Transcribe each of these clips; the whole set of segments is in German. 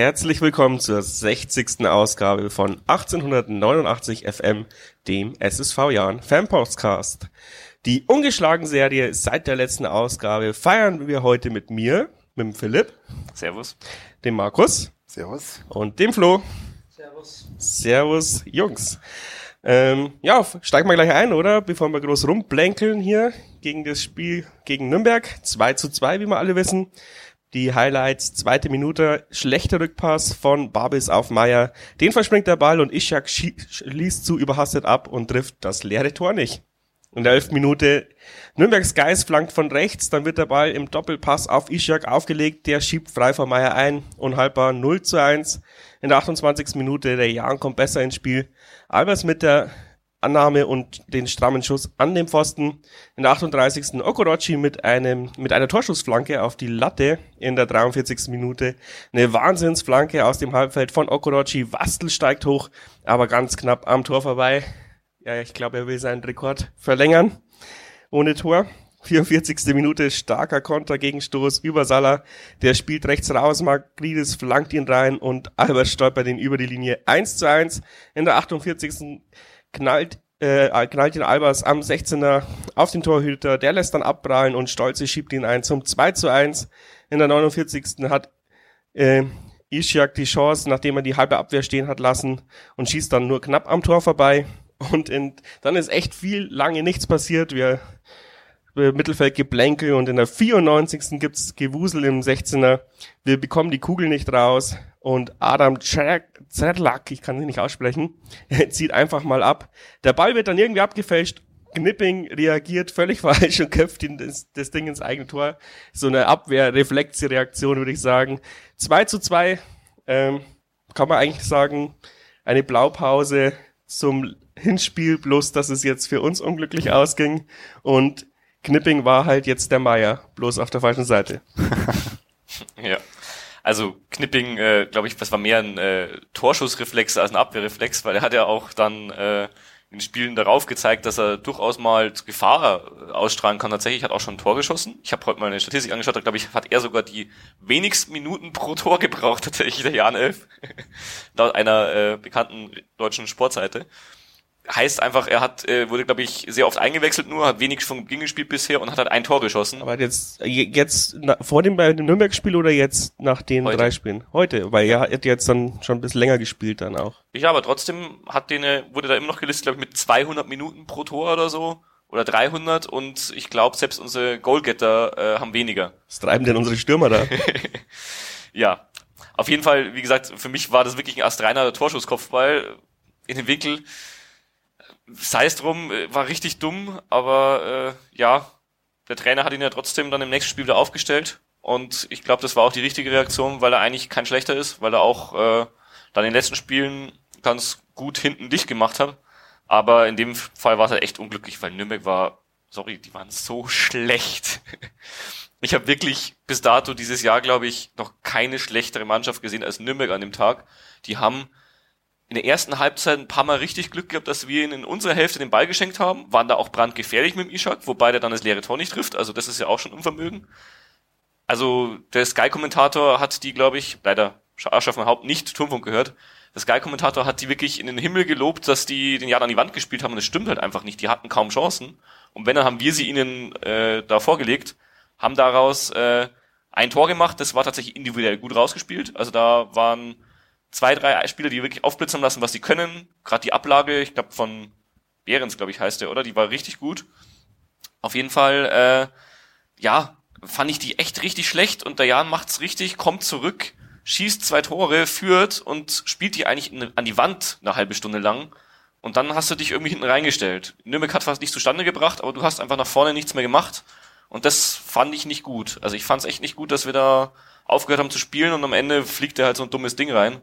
Herzlich willkommen zur 60. Ausgabe von 1889 FM, dem SSV Jahren Fanpostcast. Die ungeschlagen Serie seit der letzten Ausgabe feiern wir heute mit mir, mit dem Philipp. Servus. Dem Markus. Servus. Und dem Flo. Servus. Servus, Jungs. Ähm, ja, steigen wir gleich ein, oder? Bevor wir groß rumblänkeln hier gegen das Spiel gegen Nürnberg. 2 zu 2, wie wir alle wissen. Die Highlights, zweite Minute, schlechter Rückpass von Babis auf Meier. Den verspringt der Ball und Ishak schließt zu überhastet ab und trifft das leere Tor nicht. In der elften Minute Nürnbergs Geist flankt von rechts, dann wird der Ball im Doppelpass auf Ishak aufgelegt, der schiebt frei vor Meier ein, unhaltbar 0 zu 1. In der 28. Minute der Jan kommt besser ins Spiel. Albers mit der Annahme und den strammen Schuss an dem Pfosten. In der 38. Okorochi mit einem, mit einer Torschussflanke auf die Latte in der 43. Minute. Eine Wahnsinnsflanke aus dem Halbfeld von Okorochi. Wastel steigt hoch, aber ganz knapp am Tor vorbei. Ja, ich glaube, er will seinen Rekord verlängern. Ohne Tor. 44. Minute, starker Kontergegenstoß über Salah. Der spielt rechts raus, Magridis flankt ihn rein und Albert stolpert ihn über die Linie 1 zu 1. In der 48 knallt, äh, knallt ihn Albers am 16er auf den Torhüter, der lässt dann abprallen und Stolze schiebt ihn ein zum 2 zu 1. In der 49. hat äh, Ishak die Chance, nachdem er die halbe Abwehr stehen hat lassen und schießt dann nur knapp am Tor vorbei. Und in, dann ist echt viel lange nichts passiert. Wir äh, Mittelfeld Geplänkel und in der 94. gibt's Gewusel im 16er. Wir bekommen die Kugel nicht raus und Adam Zerlak, ich kann ihn nicht aussprechen, zieht einfach mal ab. Der Ball wird dann irgendwie abgefälscht. Knipping reagiert völlig falsch und köpft ihn das, das Ding ins eigene Tor. So eine Abwehr-Reflexreaktion, würde ich sagen. 2 zu 2, ähm, kann man eigentlich sagen, eine Blaupause zum Hinspiel, bloß dass es jetzt für uns unglücklich ausging. Und Knipping war halt jetzt der Meier, bloß auf der falschen Seite. ja. Also Knipping, äh, glaube ich, das war mehr ein äh, Torschussreflex als ein Abwehrreflex, weil er hat ja auch dann äh, in Spielen darauf gezeigt, dass er durchaus mal Gefahr äh, ausstrahlen kann. Tatsächlich hat auch schon ein Tor geschossen. Ich habe heute mal eine Statistik angeschaut, da glaube ich, hat er sogar die wenigsten Minuten pro Tor gebraucht, tatsächlich der Jan Elf. Laut einer äh, bekannten deutschen Sportseite heißt einfach, er hat, äh, wurde, glaube ich, sehr oft eingewechselt nur, hat wenig von Beginn gespielt bisher und hat halt ein Tor geschossen. Aber jetzt, jetzt na, vor dem bei dem Nürnberg-Spiel oder jetzt nach den Heute. drei Spielen? Heute, weil er hat jetzt dann schon ein bisschen länger gespielt dann auch. Ja, aber trotzdem hat den, äh, wurde da immer noch gelistet, glaube ich, mit 200 Minuten pro Tor oder so. Oder 300 und ich glaube, selbst unsere Goalgetter äh, haben weniger. Was treiben denn unsere Stürmer da? ja, auf jeden Fall, wie gesagt, für mich war das wirklich ein astreiner Torschusskopfball in den Winkel sei es drum, äh, war richtig dumm, aber äh, ja, der Trainer hat ihn ja trotzdem dann im nächsten Spiel wieder aufgestellt und ich glaube, das war auch die richtige Reaktion, weil er eigentlich kein schlechter ist, weil er auch äh, dann in den letzten Spielen ganz gut hinten dicht gemacht hat. Aber in dem Fall war er echt unglücklich, weil Nürnberg war, sorry, die waren so schlecht. Ich habe wirklich bis dato dieses Jahr, glaube ich, noch keine schlechtere Mannschaft gesehen als Nürnberg an dem Tag. Die haben in der ersten Halbzeit ein paar Mal richtig Glück gehabt, dass wir ihnen in unserer Hälfte den Ball geschenkt haben, waren da auch brandgefährlich mit dem Ishak, wobei der dann das leere Tor nicht trifft, also das ist ja auch schon Unvermögen. Also der Sky-Kommentator hat die, glaube ich, leider auf mein Haupt nicht Turmfunk gehört, der Sky-Kommentator hat die wirklich in den Himmel gelobt, dass die den Jahr an die Wand gespielt haben und das stimmt halt einfach nicht, die hatten kaum Chancen. Und wenn, dann haben wir sie ihnen äh, da vorgelegt, haben daraus äh, ein Tor gemacht, das war tatsächlich individuell gut rausgespielt, also da waren zwei, drei Spieler, die wirklich aufblitzen lassen, was sie können. Gerade die Ablage, ich glaube von Behrens, glaube ich, heißt der, oder? Die war richtig gut. Auf jeden Fall, äh, ja, fand ich die echt richtig schlecht und der Jan macht's richtig, kommt zurück, schießt zwei Tore, führt und spielt die eigentlich in, an die Wand eine halbe Stunde lang. Und dann hast du dich irgendwie hinten reingestellt. Nürnberg hat fast nicht zustande gebracht, aber du hast einfach nach vorne nichts mehr gemacht. Und das fand ich nicht gut. Also ich fand es echt nicht gut, dass wir da aufgehört haben zu spielen und am Ende fliegt er halt so ein dummes Ding rein.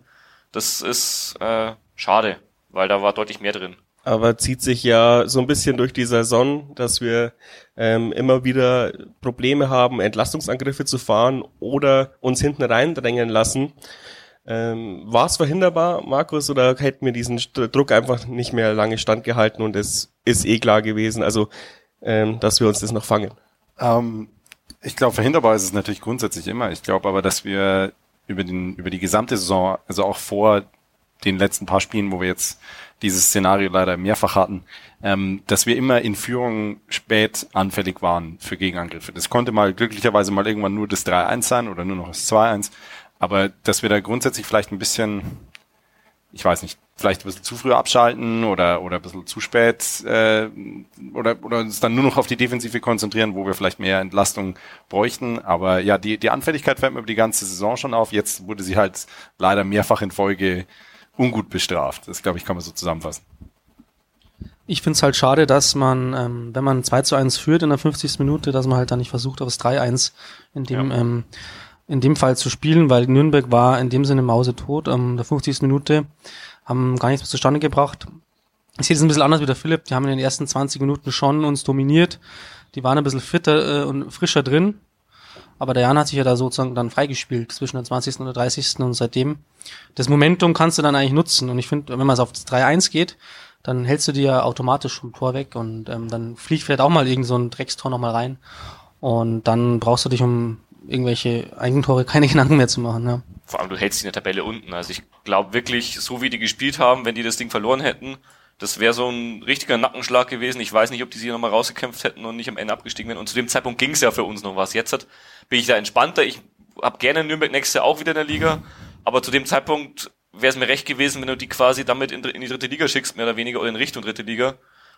Das ist äh, schade, weil da war deutlich mehr drin. Aber zieht sich ja so ein bisschen durch die Saison, dass wir ähm, immer wieder Probleme haben, Entlastungsangriffe zu fahren oder uns hinten reindrängen lassen. Ähm, war es verhinderbar, Markus, oder hätten wir diesen Druck einfach nicht mehr lange standgehalten und es ist eh klar gewesen, also ähm, dass wir uns das noch fangen? Ähm, ich glaube, verhinderbar ist es natürlich grundsätzlich immer. Ich glaube aber, dass wir über den, über die gesamte Saison, also auch vor den letzten paar Spielen, wo wir jetzt dieses Szenario leider mehrfach hatten, ähm, dass wir immer in Führung spät anfällig waren für Gegenangriffe. Das konnte mal glücklicherweise mal irgendwann nur das 3-1 sein oder nur noch das 2-1. Aber dass wir da grundsätzlich vielleicht ein bisschen, ich weiß nicht, vielleicht ein bisschen zu früh abschalten oder, oder ein bisschen zu spät äh, oder, oder uns dann nur noch auf die Defensive konzentrieren, wo wir vielleicht mehr Entlastung bräuchten. Aber ja, die, die Anfälligkeit fällt mir über die ganze Saison schon auf. Jetzt wurde sie halt leider mehrfach in Folge ungut bestraft. Das, glaube ich, kann man so zusammenfassen. Ich finde es halt schade, dass man, ähm, wenn man 2 zu 1 führt in der 50. Minute, dass man halt dann nicht versucht, auf das 3-1 in dem, ja. ähm, in dem Fall zu spielen, weil Nürnberg war in dem Sinne mausetot. Ähm, der 50. Minute haben gar nichts mehr zustande gebracht. Ich sehe das ein bisschen anders wie der Philipp. Die haben in den ersten 20 Minuten schon uns dominiert. Die waren ein bisschen fitter äh, und frischer drin. Aber der Jan hat sich ja da sozusagen dann freigespielt zwischen der 20. und der 30. und seitdem. Das Momentum kannst du dann eigentlich nutzen. Und ich finde, wenn man es auf das 3-1 geht, dann hältst du dir ja automatisch vom Tor weg und ähm, dann fliegt vielleicht auch mal irgend so ein Dreckstor nochmal rein. Und dann brauchst du dich um irgendwelche Eigentore keine Gedanken mehr zu machen. Ja. Vor allem, du hältst in der Tabelle unten. Also ich glaube wirklich, so wie die gespielt haben, wenn die das Ding verloren hätten, das wäre so ein richtiger Nackenschlag gewesen. Ich weiß nicht, ob die sich nochmal rausgekämpft hätten und nicht am Ende abgestiegen wären. Und zu dem Zeitpunkt ging es ja für uns noch was. Jetzt hat, bin ich da entspannter. Ich habe gerne Nürnberg nächstes Jahr auch wieder in der Liga. Aber zu dem Zeitpunkt wäre es mir recht gewesen, wenn du die quasi damit in, in, die dritte Liga schickst, mehr oder weniger, oder in Richtung dritte Liga.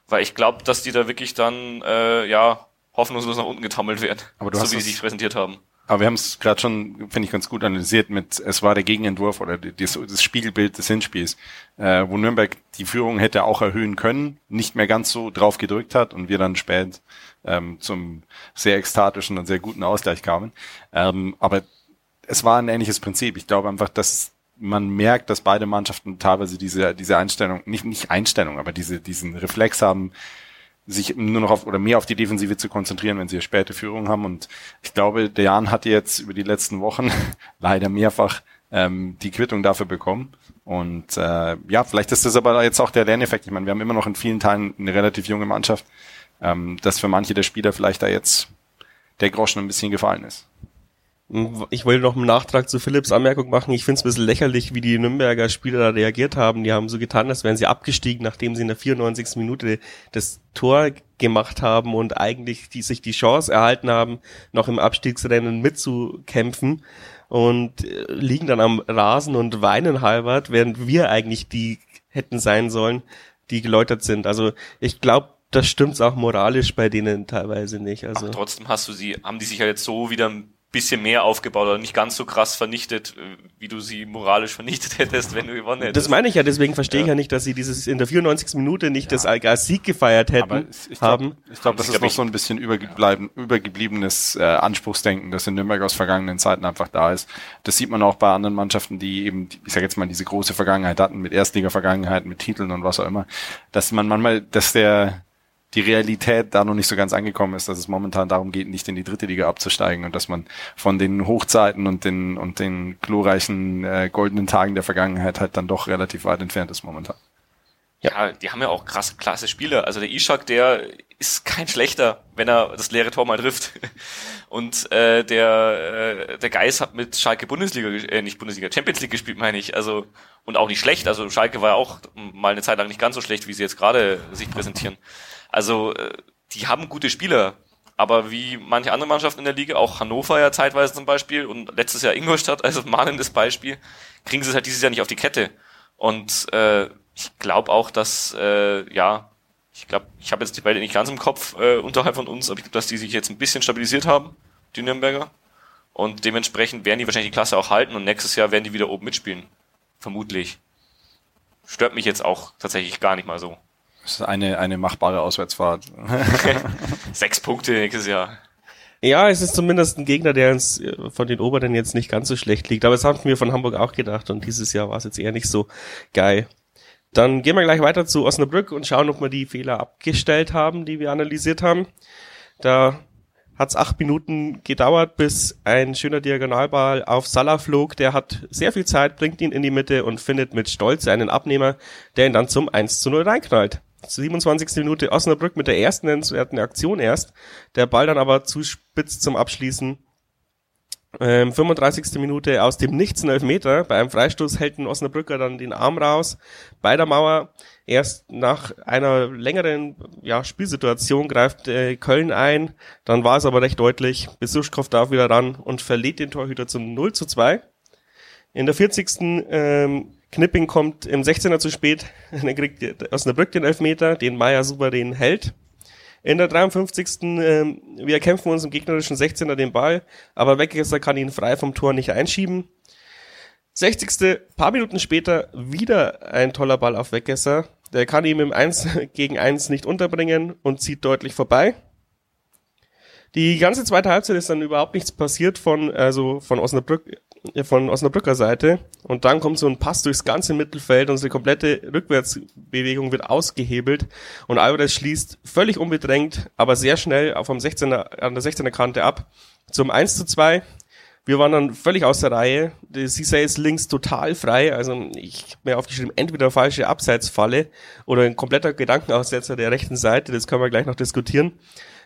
Weil ich glaube, dass die da wirklich dann, äh, ja, hoffnungslos nach unten getammelt werden. Aber du so hast wie sie sich präsentiert haben. Aber wir haben es gerade schon, finde ich, ganz gut analysiert mit, es war der Gegenentwurf oder das, das Spiegelbild des Hinspiels, äh, wo Nürnberg die Führung hätte auch erhöhen können, nicht mehr ganz so drauf gedrückt hat und wir dann spät ähm, zum sehr ekstatischen und sehr guten Ausgleich kamen. Ähm, aber es war ein ähnliches Prinzip. Ich glaube einfach, dass man merkt, dass beide Mannschaften teilweise diese, diese Einstellung, nicht, nicht Einstellung, aber diese, diesen Reflex haben, sich nur noch auf oder mehr auf die Defensive zu konzentrieren, wenn sie eine späte Führung haben. Und ich glaube, der Jan hat jetzt über die letzten Wochen leider mehrfach ähm, die Quittung dafür bekommen. Und äh, ja, vielleicht ist das aber jetzt auch der Lerneffekt. Ich meine, wir haben immer noch in vielen Teilen eine relativ junge Mannschaft, ähm, dass für manche der Spieler vielleicht da jetzt der Groschen ein bisschen gefallen ist. Ich wollte noch einen Nachtrag zu Philipps Anmerkung machen. Ich finde es ein bisschen lächerlich, wie die Nürnberger Spieler da reagiert haben. Die haben so getan, als wären sie abgestiegen, nachdem sie in der 94. Minute das Tor gemacht haben und eigentlich die, sich die Chance erhalten haben, noch im Abstiegsrennen mitzukämpfen und äh, liegen dann am Rasen und weinen halbert, während wir eigentlich die hätten sein sollen, die geläutert sind. Also ich glaube, das stimmt's auch moralisch bei denen teilweise nicht. Also Ach, trotzdem hast du sie, haben die sich ja jetzt so wieder bisschen mehr aufgebaut oder nicht ganz so krass vernichtet, äh, wie du sie moralisch vernichtet hättest, wenn du gewonnen hättest. Das meine ich ja, deswegen verstehe ja. ich ja nicht, dass sie dieses in der 94. Minute nicht ja. das als Sieg gefeiert hätten. ich glaub, haben. Ich glaube, das ist noch so ein bisschen übergebleiben, übergebliebenes äh, Anspruchsdenken, das in Nürnberg aus vergangenen Zeiten einfach da ist. Das sieht man auch bei anderen Mannschaften, die eben, ich sage jetzt mal, diese große Vergangenheit hatten, mit Erstliga-Vergangenheit, mit Titeln und was auch immer, dass man manchmal, dass der die Realität da noch nicht so ganz angekommen ist, dass es momentan darum geht, nicht in die dritte Liga abzusteigen und dass man von den Hochzeiten und den und den glorreichen äh, goldenen Tagen der Vergangenheit halt dann doch relativ weit entfernt ist momentan. Ja, die haben ja auch krass klasse Spieler. Also der Ishak, der ist kein schlechter, wenn er das leere Tor mal trifft. Und äh, der äh, der Geis hat mit Schalke Bundesliga, äh, nicht Bundesliga, Champions League gespielt, meine ich. Also und auch nicht schlecht. Also Schalke war ja auch mal eine Zeit lang nicht ganz so schlecht, wie sie jetzt gerade sich präsentieren. Also äh, die haben gute Spieler, aber wie manche andere Mannschaften in der Liga, auch Hannover ja zeitweise zum Beispiel und letztes Jahr Ingolstadt, also mahnendes Beispiel, kriegen sie es halt dieses Jahr nicht auf die Kette. Und äh, ich glaube auch, dass, äh, ja, ich glaube, ich habe jetzt die beiden nicht ganz im Kopf äh, unterhalb von uns, aber ich glaube, dass die sich jetzt ein bisschen stabilisiert haben, die Nürnberger. Und dementsprechend werden die wahrscheinlich die Klasse auch halten und nächstes Jahr werden die wieder oben mitspielen. Vermutlich. Stört mich jetzt auch tatsächlich gar nicht mal so. Das ist eine, eine machbare Auswärtsfahrt. Sechs Punkte nächstes Jahr. Ja, es ist zumindest ein Gegner, der uns äh, von den Oberen jetzt nicht ganz so schlecht liegt. Aber das haben wir von Hamburg auch gedacht und dieses Jahr war es jetzt eher nicht so geil. Dann gehen wir gleich weiter zu Osnabrück und schauen, ob wir die Fehler abgestellt haben, die wir analysiert haben. Da hat es acht Minuten gedauert, bis ein schöner Diagonalball auf Salah flog. Der hat sehr viel Zeit, bringt ihn in die Mitte und findet mit Stolz einen Abnehmer, der ihn dann zum 1 zu 0 reinknallt. 27. Minute Osnabrück mit der ersten nennenswerten Aktion erst. Der Ball dann aber zu spitz zum Abschließen. Ähm, 35. Minute aus dem Nichts ein Elfmeter. Bei einem Freistoß hält ein Osnabrücker dann den Arm raus. Bei der Mauer erst nach einer längeren ja, Spielsituation greift äh, Köln ein. Dann war es aber recht deutlich. Besuschkow darf wieder ran und verliert den Torhüter zum 0 zu 2. In der 40. Ähm, Knipping kommt im 16er zu spät. Dann kriegt Osnabrück den Elfmeter, den Meier souverän hält. In der 53. Ähm, wir erkämpfen uns im gegnerischen 16er den Ball, aber Weggesser kann ihn frei vom Tor nicht einschieben. 60. paar Minuten später wieder ein toller Ball auf Weggesser. Der kann ihn im 1 gegen 1 nicht unterbringen und zieht deutlich vorbei. Die ganze zweite Halbzeit ist dann überhaupt nichts passiert von, also von Osnabrück, von Osnabrücker Seite. Und dann kommt so ein Pass durchs ganze Mittelfeld. Unsere komplette Rückwärtsbewegung wird ausgehebelt. Und Alvarez schließt völlig unbedrängt, aber sehr schnell dem 16er, an der 16er Kante ab. Zum 1 zu 2. Wir waren dann völlig aus der Reihe. Die Cissé ist links total frei. Also ich habe mir aufgeschrieben, entweder falsche Abseitsfalle oder ein kompletter Gedankenaussetzer der rechten Seite. Das können wir gleich noch diskutieren.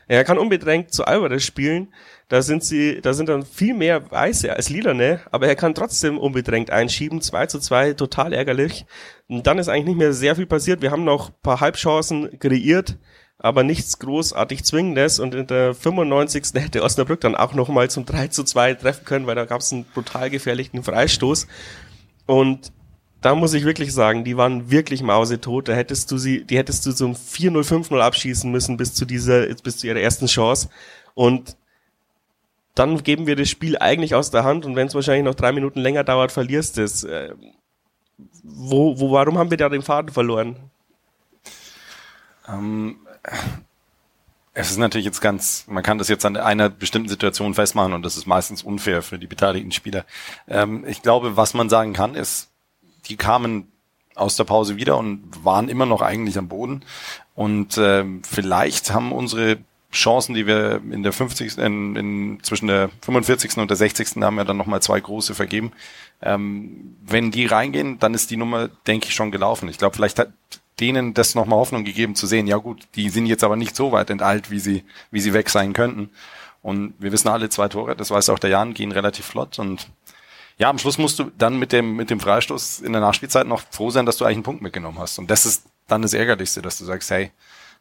Er kann unbedrängt zu Alvarez spielen. Da sind sie, da sind dann viel mehr Weiße als Lilane, aber er kann trotzdem unbedrängt einschieben. 2 zu 2, total ärgerlich. Und dann ist eigentlich nicht mehr sehr viel passiert. Wir haben noch paar Halbchancen kreiert, aber nichts großartig Zwingendes. Und in der 95. hätte Osnabrück dann auch nochmal zum 3 zu 2 treffen können, weil da gab es einen brutal gefährlichen Freistoß. Und da muss ich wirklich sagen, die waren wirklich mausetot. Da hättest du sie, die hättest du zum 4-0, 5-0 abschießen müssen bis zu dieser, bis zu ihrer ersten Chance. Und dann geben wir das Spiel eigentlich aus der Hand und wenn es wahrscheinlich noch drei Minuten länger dauert, verlierst es. Äh, wo, wo, warum haben wir da den Faden verloren? Ähm, es ist natürlich jetzt ganz, man kann das jetzt an einer bestimmten Situation festmachen und das ist meistens unfair für die beteiligten Spieler. Ähm, ich glaube, was man sagen kann, ist, die kamen aus der Pause wieder und waren immer noch eigentlich am Boden. Und äh, vielleicht haben unsere Chancen, die wir in der 50. In, in, zwischen der 45. und der 60. haben wir dann nochmal zwei große vergeben. Ähm, wenn die reingehen, dann ist die Nummer, denke ich, schon gelaufen. Ich glaube, vielleicht hat denen das nochmal Hoffnung gegeben zu sehen, ja gut, die sind jetzt aber nicht so weit enteilt, wie sie, wie sie weg sein könnten. Und wir wissen alle, zwei Tore, das weiß auch der Jan, gehen relativ flott und ja, am Schluss musst du dann mit dem, mit dem Freistoß in der Nachspielzeit noch froh sein, dass du eigentlich einen Punkt mitgenommen hast. Und das ist dann das Ärgerlichste, dass du sagst, hey,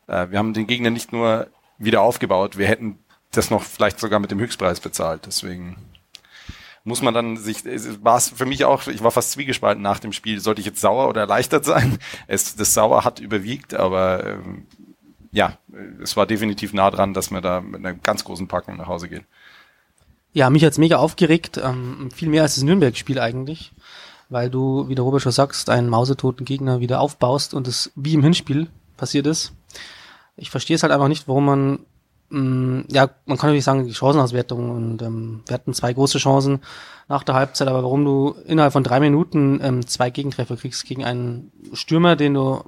äh, wir haben den Gegner nicht nur wieder aufgebaut, wir hätten das noch vielleicht sogar mit dem Höchstpreis bezahlt. Deswegen muss man dann sich, war es für mich auch, ich war fast zwiegespalten nach dem Spiel, sollte ich jetzt sauer oder erleichtert sein? Es, das Sauer hat überwiegt, aber ähm, ja, es war definitiv nah dran, dass wir da mit einer ganz großen Packung nach Hause gehen. Ja, mich hat's mega aufgeregt, ähm, viel mehr als das Nürnberg-Spiel eigentlich, weil du, wie der Robert schon sagst, einen mausetoten Gegner wieder aufbaust und es wie im Hinspiel passiert ist. Ich verstehe es halt einfach nicht, warum man, mh, mm, ja, man kann natürlich sagen, die Chancenauswertung und ähm, wir hatten zwei große Chancen nach der Halbzeit, aber warum du innerhalb von drei Minuten ähm, zwei Gegentreffer kriegst gegen einen Stürmer, den du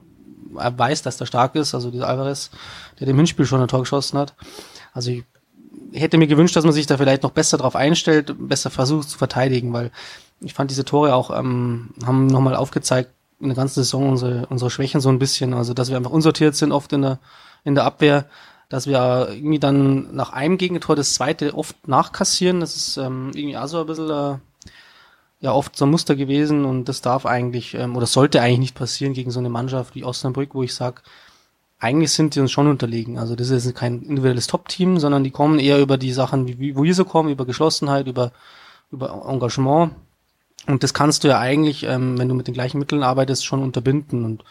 äh, weißt, dass der stark ist, also dieser Alvarez, der dem Hinspiel schon ein Tor geschossen hat. Also ich hätte mir gewünscht, dass man sich da vielleicht noch besser drauf einstellt, besser versucht zu verteidigen, weil ich fand diese Tore auch, ähm, haben nochmal aufgezeigt, in der ganzen Saison unsere, unsere Schwächen so ein bisschen, also dass wir einfach unsortiert sind oft in der, in der Abwehr, dass wir irgendwie dann nach einem Gegentor das zweite oft nachkassieren, das ist ähm, irgendwie auch so ein bisschen äh, ja oft so ein Muster gewesen und das darf eigentlich ähm, oder sollte eigentlich nicht passieren gegen so eine Mannschaft wie Osnabrück, wo ich sag eigentlich sind die uns schon unterlegen. Also das ist kein individuelles Top-Team, sondern die kommen eher über die Sachen, wie, wo wir so kommen, über Geschlossenheit, über, über Engagement. Und das kannst du ja eigentlich, ähm, wenn du mit den gleichen Mitteln arbeitest, schon unterbinden. Und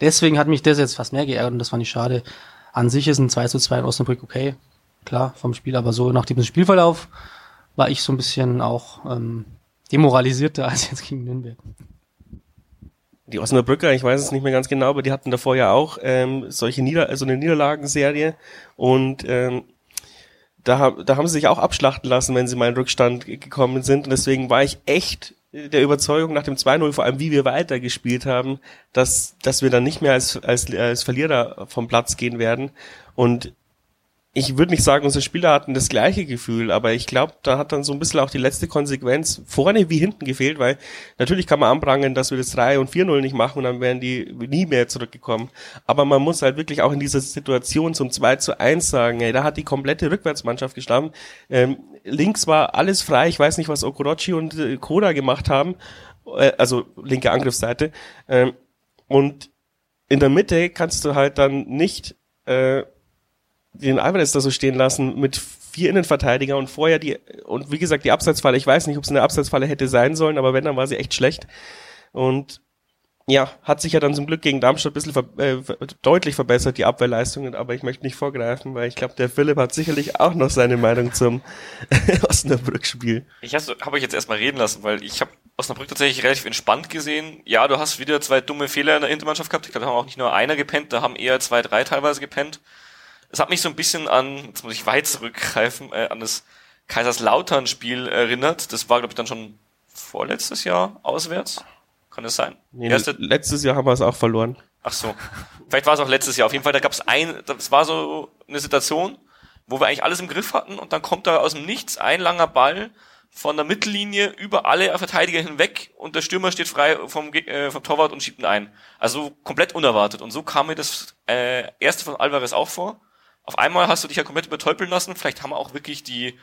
deswegen hat mich das jetzt fast mehr geärgert und das fand ich schade. An sich ist ein 2 zu 2 in Osnabrück okay, klar, vom Spiel, aber so nach diesem Spielverlauf war ich so ein bisschen auch ähm, demoralisierter als jetzt gegen Nürnberg die Osnabrücker, ich weiß es nicht mehr ganz genau, aber die hatten davor ja auch ähm, solche Nieder also eine Niederlagenserie. Und ähm, da, da haben sie sich auch abschlachten lassen, wenn sie mal in Rückstand gekommen sind. Und deswegen war ich echt der Überzeugung nach dem 2-0, vor allem wie wir weitergespielt haben, dass, dass wir dann nicht mehr als, als, als Verlierer vom Platz gehen werden. Und ich würde nicht sagen, unsere Spieler hatten das gleiche Gefühl, aber ich glaube, da hat dann so ein bisschen auch die letzte Konsequenz vorne wie hinten gefehlt, weil natürlich kann man anprangern, dass wir das 3 und 4-0 nicht machen und dann wären die nie mehr zurückgekommen. Aber man muss halt wirklich auch in dieser Situation zum 2 zu 1 sagen, ey, da hat die komplette Rückwärtsmannschaft gestanden. Ähm, links war alles frei, ich weiß nicht, was Okorochi und äh, Koda gemacht haben, äh, also linke Angriffsseite. Ähm, und in der Mitte kannst du halt dann nicht äh, den Alvarez da so stehen lassen mit vier Innenverteidiger und vorher die, und wie gesagt, die Abseitsfalle, ich weiß nicht, ob es eine Abseitsfalle hätte sein sollen, aber wenn, dann war sie echt schlecht. Und ja, hat sich ja dann zum Glück gegen Darmstadt ein bisschen ver äh, deutlich verbessert, die Abwehrleistungen, aber ich möchte nicht vorgreifen, weil ich glaube, der Philipp hat sicherlich auch noch seine Meinung zum Osnabrück-Spiel. Ich habe hab euch jetzt erstmal reden lassen, weil ich habe Osnabrück tatsächlich relativ entspannt gesehen. Ja, du hast wieder zwei dumme Fehler in der Hintermannschaft gehabt. Ich glaube, da haben auch nicht nur einer gepennt, da haben eher zwei, drei teilweise gepennt. Es hat mich so ein bisschen an, jetzt muss ich weit zurückgreifen, äh, an das Kaiserslautern-Spiel erinnert. Das war, glaube ich, dann schon vorletztes Jahr auswärts. Kann das sein? Nee, Erste letztes Jahr haben wir es auch verloren. Ach so. Vielleicht war es auch letztes Jahr. Auf jeden Fall, da gab es ein, das war so eine Situation, wo wir eigentlich alles im Griff hatten und dann kommt da aus dem Nichts ein langer Ball von der Mittellinie über alle Verteidiger hinweg und der Stürmer steht frei vom, äh, vom Torwart und schiebt ihn ein. Also komplett unerwartet. Und so kam mir das äh, erste von Alvarez auch vor auf einmal hast du dich ja komplett übertäubeln lassen. Vielleicht haben auch wirklich die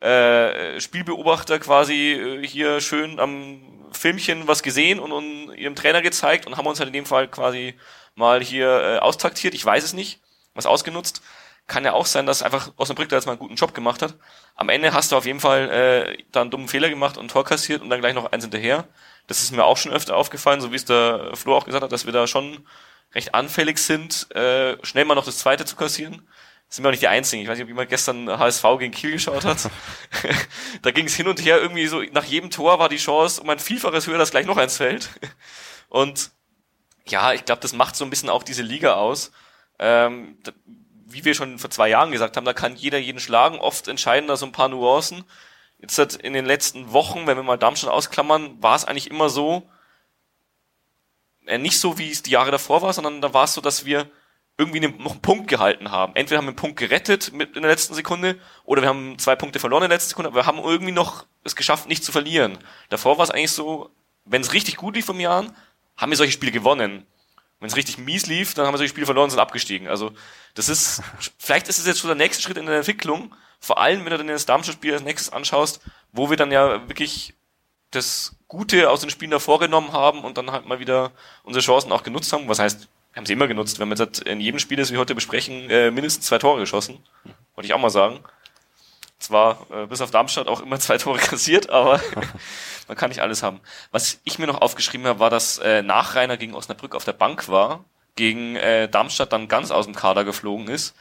äh, Spielbeobachter quasi äh, hier schön am Filmchen was gesehen und, und ihrem Trainer gezeigt und haben uns halt in dem Fall quasi mal hier äh, austaktiert. Ich weiß es nicht, was ausgenutzt. Kann ja auch sein, dass einfach Osnabrück da jetzt mal einen guten Job gemacht hat. Am Ende hast du auf jeden Fall äh, da einen dummen Fehler gemacht und ein Tor kassiert und dann gleich noch eins hinterher. Das ist mir auch schon öfter aufgefallen, so wie es der Flo auch gesagt hat, dass wir da schon recht anfällig sind, äh, schnell mal noch das zweite zu kassieren sind wir auch nicht die Einzigen. Ich weiß nicht, ob jemand gestern HSV gegen Kiel geschaut hat. da ging es hin und her irgendwie so, nach jedem Tor war die Chance um ein Vielfaches höher, dass gleich noch eins fällt. Und ja, ich glaube, das macht so ein bisschen auch diese Liga aus. Ähm, da, wie wir schon vor zwei Jahren gesagt haben, da kann jeder jeden schlagen. Oft entscheiden da so ein paar Nuancen. Jetzt hat in den letzten Wochen, wenn wir mal Darmstadt ausklammern, war es eigentlich immer so, äh, nicht so, wie es die Jahre davor war, sondern da war es so, dass wir irgendwie noch einen Punkt gehalten haben. Entweder haben wir einen Punkt gerettet mit in der letzten Sekunde oder wir haben zwei Punkte verloren in der letzten Sekunde, aber wir haben irgendwie noch es geschafft, nicht zu verlieren. Davor war es eigentlich so, wenn es richtig gut lief vom Jahren, haben wir solche Spiele gewonnen. Wenn es richtig mies lief, dann haben wir solche Spiele verloren und sind abgestiegen. Also das ist, vielleicht ist es jetzt schon der nächste Schritt in der Entwicklung, vor allem wenn du dann das Darmstadt-Spiel als nächstes anschaust, wo wir dann ja wirklich das Gute aus den Spielen davor genommen haben und dann halt mal wieder unsere Chancen auch genutzt haben. Was heißt, haben sie immer genutzt. Wir haben jetzt in jedem Spiel, das wir heute besprechen, äh, mindestens zwei Tore geschossen. Wollte ich auch mal sagen. Zwar äh, bis auf Darmstadt auch immer zwei Tore kassiert, aber man kann nicht alles haben. Was ich mir noch aufgeschrieben habe, war, dass äh, Nachreiner gegen Osnabrück auf der Bank war, gegen äh, Darmstadt dann ganz aus dem Kader geflogen ist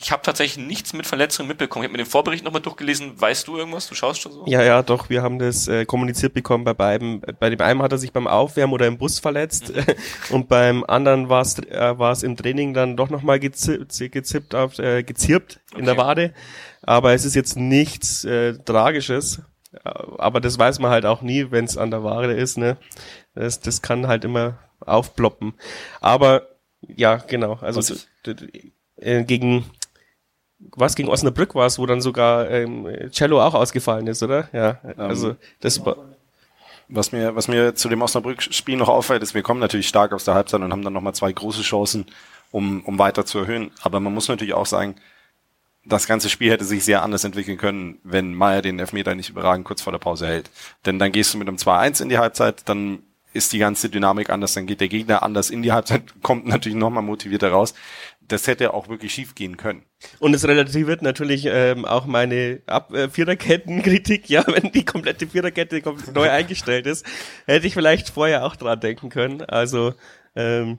ich habe tatsächlich nichts mit Verletzungen mitbekommen. Ich habe mir den Vorbericht nochmal durchgelesen. Weißt du irgendwas? Du schaust schon so? Ja, ja, doch. Wir haben das äh, kommuniziert bekommen bei beiden. Bei dem einen hat er sich beim Aufwärmen oder im Bus verletzt mhm. und beim anderen war es äh, war's im Training dann doch nochmal gezippt, gezippt auf, äh, gezirpt okay. in der Wade. Aber es ist jetzt nichts äh, Tragisches. Aber das weiß man halt auch nie, wenn es an der Wade ist. Ne? Das, das kann halt immer aufploppen. Aber ja, genau. Also äh, gegen was gegen Osnabrück war es, wo dann sogar ähm, Cello auch ausgefallen ist, oder? Ja, also das war. Was mir, was mir zu dem Osnabrück-Spiel noch auffällt, ist, wir kommen natürlich stark aus der Halbzeit und haben dann nochmal zwei große Chancen, um, um weiter zu erhöhen. Aber man muss natürlich auch sagen, das ganze Spiel hätte sich sehr anders entwickeln können, wenn Meier den Elfmeter nicht überragend kurz vor der Pause hält. Denn dann gehst du mit einem 2-1 in die Halbzeit, dann ist die ganze Dynamik anders, dann geht der Gegner anders in die Halbzeit, kommt natürlich nochmal motivierter raus das hätte auch wirklich schief gehen können. Und es relativiert natürlich ähm, auch meine Ab äh, Viererketten-Kritik. Ja, wenn die komplette Viererkette neu eingestellt ist, hätte ich vielleicht vorher auch dran denken können. Also ähm,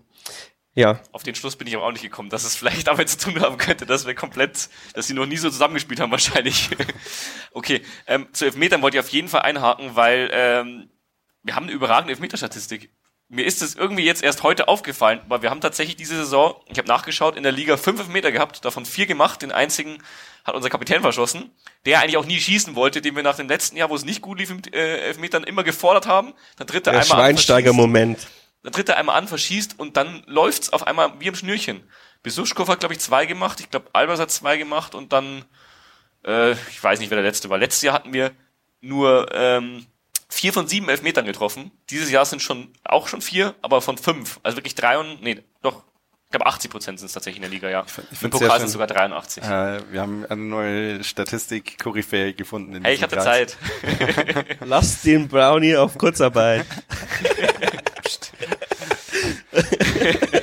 ja. Auf den Schluss bin ich aber auch nicht gekommen, dass es vielleicht damit zu tun haben könnte, dass wir komplett, dass sie noch nie so zusammengespielt haben wahrscheinlich. okay, ähm, zu Elfmetern wollte ich auf jeden Fall einhaken, weil ähm, wir haben eine überragende Elfmeterstatistik mir ist es irgendwie jetzt erst heute aufgefallen, weil wir haben tatsächlich diese Saison, ich habe nachgeschaut, in der Liga fünf Meter gehabt, davon vier gemacht, den einzigen hat unser Kapitän verschossen, der eigentlich auch nie schießen wollte, den wir nach dem letzten Jahr, wo es nicht gut lief mit äh, Elfmetern, immer gefordert haben. Dann tritt er der einmal Schweinsteiger an, Moment. Dann tritt er einmal an, verschießt und dann läuft's auf einmal wie am Schnürchen. Besuschkow hat, glaube ich, zwei gemacht. Ich glaube, Albers hat zwei gemacht und dann, äh, ich weiß nicht, wer der letzte war. Letztes Jahr hatten wir nur ähm, vier von sieben Elfmetern getroffen. Dieses Jahr sind schon auch schon vier, aber von fünf. Also wirklich drei und, nee, doch, ich glaube 80 Prozent sind es tatsächlich in der Liga, ja. Ich Im Pokal sind es sogar 83. Äh, wir haben eine neue Statistik-Koryphäe gefunden. In hey, ich hatte Kreis. Zeit. Lasst den Brownie auf Kurzarbeit.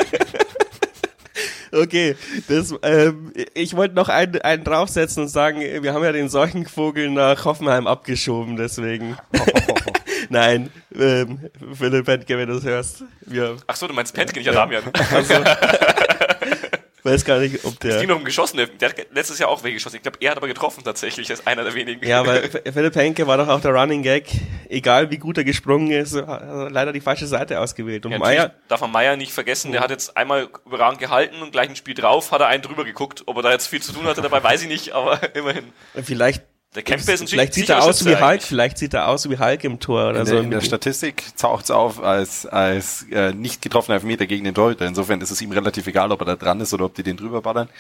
Okay, das, ähm, ich wollte noch einen, einen draufsetzen und sagen, wir haben ja den Seuchenvogel nach Hoffenheim abgeschoben, deswegen. Nein, ähm, Philipp Pentke, wenn du es hörst. Wir Ach so, du meinst Pentke, nicht Adamian. also, weiß gar nicht, ob Es der. ging noch um geschossene. Der hat letztes Jahr auch weggeschossen. Ich glaube, er hat aber getroffen tatsächlich, als einer der wenigen. Ja, aber F- Philipp Henke war doch auch der Running Gag. Egal wie gut er gesprungen ist, er leider die falsche Seite ausgewählt. Und Ja, Meier, darf man Meier nicht vergessen, der hat jetzt einmal überragend gehalten und gleich ein Spiel drauf, hat er einen drüber geguckt. Ob er da jetzt viel zu tun hatte dabei, weiß ich nicht, aber immerhin. vielleicht, Der Kempe ist ein vielleicht sieht er aus wie Hulk, eigentlich. vielleicht sieht er aus wie Hulk im Tor oder In so. der, in der Statistik taucht es auf als, als äh, nicht getroffener Elfmeter gegen den Torhüter. Insofern ist es ihm relativ egal, ob er da dran ist oder ob die den drüber ballern.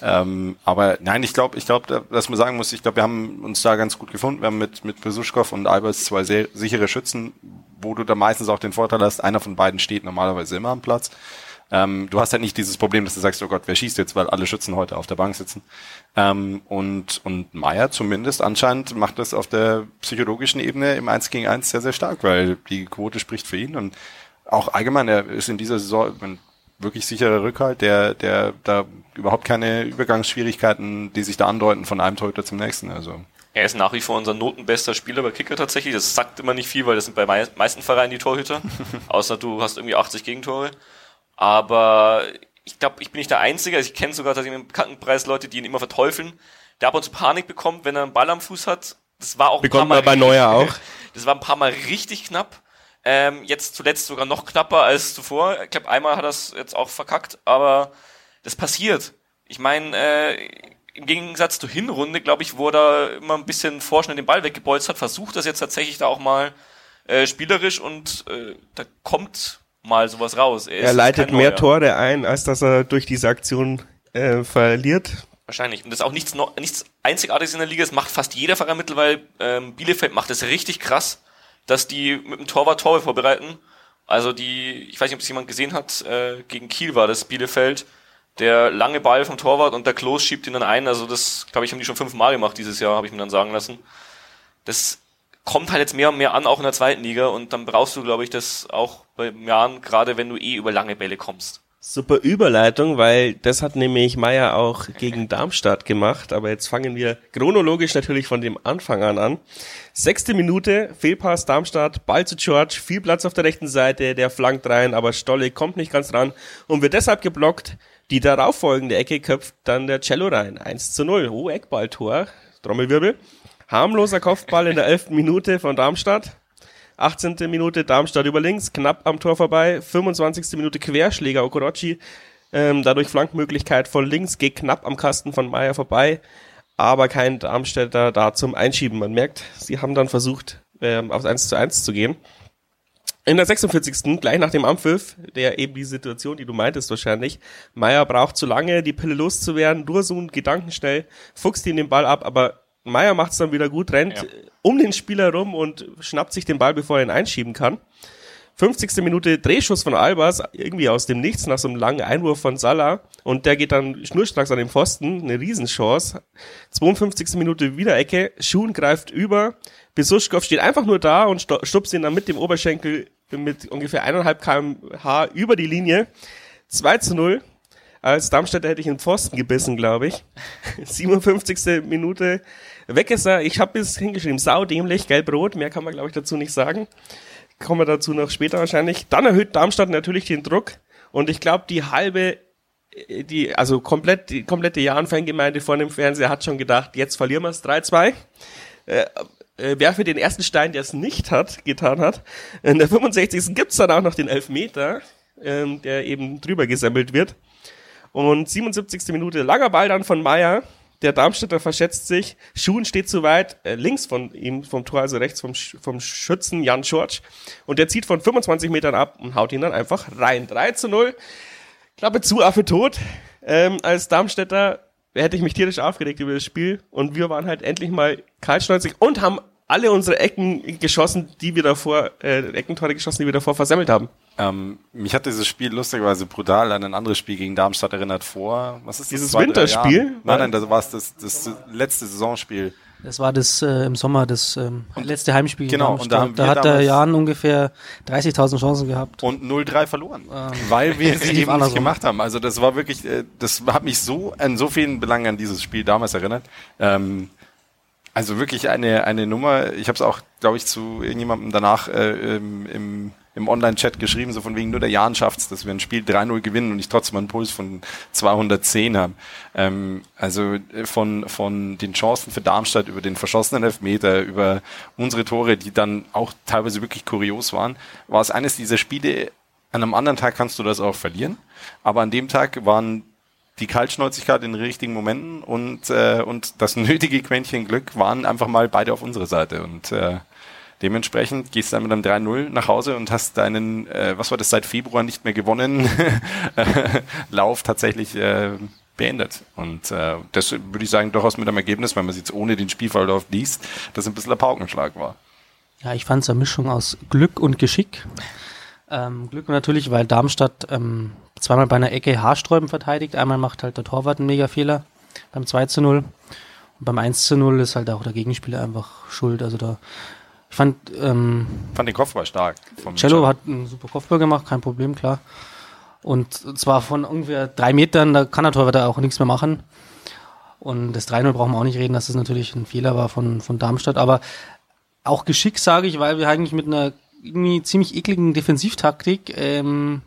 Ähm, aber nein, ich glaube, ich glaube, dass man sagen muss, ich glaube, wir haben uns da ganz gut gefunden. Wir haben mit, mit Besuschkow und Albers zwei sehr sichere Schützen, wo du da meistens auch den Vorteil hast, einer von beiden steht normalerweise immer am Platz. Ähm, du hast halt nicht dieses Problem, dass du sagst, oh Gott, wer schießt jetzt, weil alle Schützen heute auf der Bank sitzen. Ähm, und, und Meier zumindest anscheinend macht das auf der psychologischen Ebene im 1 gegen 1 sehr, sehr stark, weil die Quote spricht für ihn und auch allgemein, er ist in dieser Saison ein wirklich sicherer Rückhalt, der, der da überhaupt keine Übergangsschwierigkeiten, die sich da andeuten von einem Torhüter zum nächsten. Also Er ist nach wie vor unser notenbester Spieler bei Kicker tatsächlich. Das sagt immer nicht viel, weil das sind bei mei meisten Vereinen die Torhüter. Außer du hast irgendwie 80 Gegentore. Aber ich glaube, ich bin nicht der Einzige. Also ich kenne sogar tatsächlich im Bekanntenkreis Leute, die ihn immer verteufeln. Der ab und zu Panik bekommt, wenn er einen Ball am Fuß hat. Das war auch ein Bekommt paar man bei Neuer auch. Das war ein paar Mal richtig knapp. Ähm, jetzt zuletzt sogar noch knapper als zuvor. Ich glaube, einmal hat er es jetzt auch verkackt, aber das passiert. Ich meine, äh, im Gegensatz zur Hinrunde, glaube ich, wo er immer ein bisschen vorschnell den Ball weggebolzt hat, versucht das jetzt tatsächlich da auch mal äh, spielerisch und äh, da kommt mal sowas raus. Er ist leitet mehr. Tore ein, als dass er durch diese Aktion äh, verliert. Wahrscheinlich. Und das ist auch nichts, nichts Einzigartiges in der Liga. Das macht fast jeder Verein mittlerweile. Ähm, Bielefeld macht das richtig krass, dass die mit dem Torwart Tore vorbereiten. Also die, ich weiß nicht, ob es jemand gesehen hat, äh, gegen Kiel war das Bielefeld. Der lange Ball vom Torwart und der Klos schiebt ihn dann ein. Also das, glaube ich, haben die schon fünfmal gemacht dieses Jahr, habe ich mir dann sagen lassen. Das kommt halt jetzt mehr und mehr an, auch in der zweiten Liga. Und dann brauchst du, glaube ich, das auch bei Jahren, gerade wenn du eh über lange Bälle kommst. Super Überleitung, weil das hat nämlich Meier auch gegen Darmstadt gemacht. Aber jetzt fangen wir chronologisch natürlich von dem Anfang an an. Sechste Minute, Fehlpass Darmstadt, Ball zu George, viel Platz auf der rechten Seite, der flankt rein, aber Stolle kommt nicht ganz ran und wird deshalb geblockt. Die darauffolgende Ecke köpft dann der Cello rein. 1 zu 0. Oh, Eckballtor. Trommelwirbel. Harmloser Kopfball in der 11. Minute von Darmstadt. 18. Minute Darmstadt über links, knapp am Tor vorbei. 25. Minute Querschläger Okorochi. Ähm, dadurch Flankmöglichkeit von links, geht knapp am Kasten von Meier vorbei. Aber kein Darmstädter da zum Einschieben. Man merkt, sie haben dann versucht, ähm, aufs 1 zu 1 zu gehen. In der 46. gleich nach dem Ampfiff, der eben die Situation, die du meintest wahrscheinlich, Meier braucht zu lange, die Pille loszuwerden, Dursun gedankenschnell, fuchst ihn den Ball ab, aber Meier macht es dann wieder gut, rennt Ja. um den Spieler rum und schnappt sich den Ball, bevor er ihn einschieben kann. 50. Minute Drehschuss von Albers, irgendwie aus dem Nichts, nach so einem langen Einwurf von Salah. Und der geht dann schnurstracks an den Pfosten, eine Riesenchance. 52. Minute wieder Ecke, Schuhn greift über, Besuschkow steht einfach nur da und stupst ihn dann mit dem Oberschenkel mit ungefähr 1,5 kmh über die Linie. 2 zu 0. Als Darmstädter hätte ich einen Pfosten gebissen, glaube ich. 57. Minute. Weg ist er. Ich habe bis hingeschrieben, saudämlich, gelb-rot. Mehr kann man, glaube ich, dazu nicht sagen. Kommen wir dazu noch später wahrscheinlich. Dann erhöht Darmstadt natürlich den Druck. Und ich glaube, die halbe, äh, die, also komplett, die komplette Jahn-Fangemeinde vor dem Fernseher hat schon gedacht, jetzt verlieren wir es 3-2. Äh, äh, werfe den ersten Stein, der es nicht hat, getan hat. In der 65. gibt's dann auch noch den Elfmeter, ähm, der eben drüber gesammelt wird. Und 77. Minute, langer Ball dann von Meier. Der Darmstädter verschätzt sich. Schuhen steht zu weit, äh, links von ihm vom Tor, also rechts vom, Sch- vom Schützen Jan George. Und der zieht von 25 Metern ab und haut ihn dann einfach rein. 3 zu 0. Klappe zu, Affe tot. Ähm, als Darmstädter hätte ich mich tierisch aufgeregt über das Spiel und wir waren halt endlich mal kaltschnäuzig und haben alle unsere Ecken geschossen, die wir davor, äh, Eckentore geschossen, die wir davor versammelt haben. Ähm, mich hat dieses Spiel lustigerweise brutal an ein anderes Spiel gegen Darmstadt erinnert vor. Was ist das? Dieses zwei, drei Winterspiel? Nein, nein, das war das, das letzte Saisonspiel. Das war das äh, im Sommer, das ähm, letzte Heimspiel. gegen Genau, und da da hat der Jan ungefähr 30.000 Chancen gehabt. Und 0-3 verloren. Ähm, weil wir sie eben nicht gemacht haben. Also das war wirklich, äh, das hat mich so an so vielen Belangen an dieses Spiel damals erinnert. Ähm, also wirklich eine, eine Nummer. Ich habe es auch, glaube ich, zu irgendjemandem danach äh, im, im, im Online-Chat geschrieben, so von wegen nur der Jan schafft's, dass wir ein Spiel 3-0 gewinnen und ich trotzdem einen Puls von 210 haben. Ähm, also äh, von, von den Chancen für Darmstadt über den verschossenen Elfmeter, über unsere Tore, die dann auch teilweise wirklich kurios waren, war es eines dieser Spiele, an einem anderen Tag kannst du das auch verlieren, aber an dem Tag waren die Kaltschnäuzigkeit in den richtigen Momenten und, äh, und das nötige Quäntchen Glück waren einfach mal beide auf unserer Seite. Und äh, dementsprechend gehst du dann mit einem 3-0 nach Hause und hast deinen, äh, was war das, seit Februar nicht mehr gewonnen, Lauf tatsächlich äh, beendet. Und äh, das würde ich sagen, durchaus mit einem Ergebnis, wenn man es jetzt ohne den Spielverlauf liest, das ein bisschen ein Paukenschlag war. Ja, ich fand es eine Mischung aus Glück und Geschick. Ähm, Glück natürlich, weil Darmstadt ähm, zweimal bei einer Ecke Haarsträuben verteidigt. Einmal macht halt der Torwart einen Mega-Fehler beim 2 zu 0. Und beim 1 zu 0 ist halt auch der Gegenspieler einfach schuld. Also da, ich fand, ähm, Fand den Kopfball stark. Cello hat einen super Kopfball gemacht, kein Problem, klar. Und zwar von ungefähr drei Metern, da kann der Torwart auch nichts mehr machen. Und das 3-0 brauchen wir auch nicht reden, dass das natürlich ein Fehler war von, von Darmstadt. Aber auch Geschick, sage ich, weil wir eigentlich mit einer irgendwie ziemlich ekligen Defensivtaktik ähm,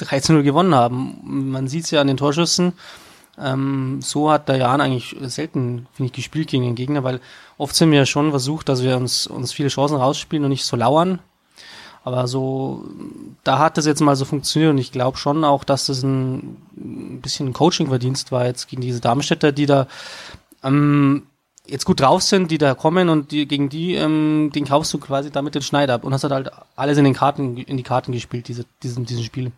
13-0 gewonnen haben. Man sieht es ja an den Torschüssen. Ähm, so hat der Jan eigentlich selten, finde ich, gespielt gegen den Gegner, weil oft sind wir ja schon versucht, dass wir uns, uns viele Chancen rausspielen und nicht so lauern. Aber so, da hat das jetzt mal so funktioniert und ich glaube schon auch, dass das ein, ein bisschen ein Coaching-Verdienst war jetzt gegen diese Darmstädter, die da ähm, jetzt gut drauf sind, die da kommen und die, gegen die, ähm, den kaufst du quasi damit den Schneider ab. Und hast halt alles in den Karten, in die Karten gespielt, diese, diesen, diesen Spiel.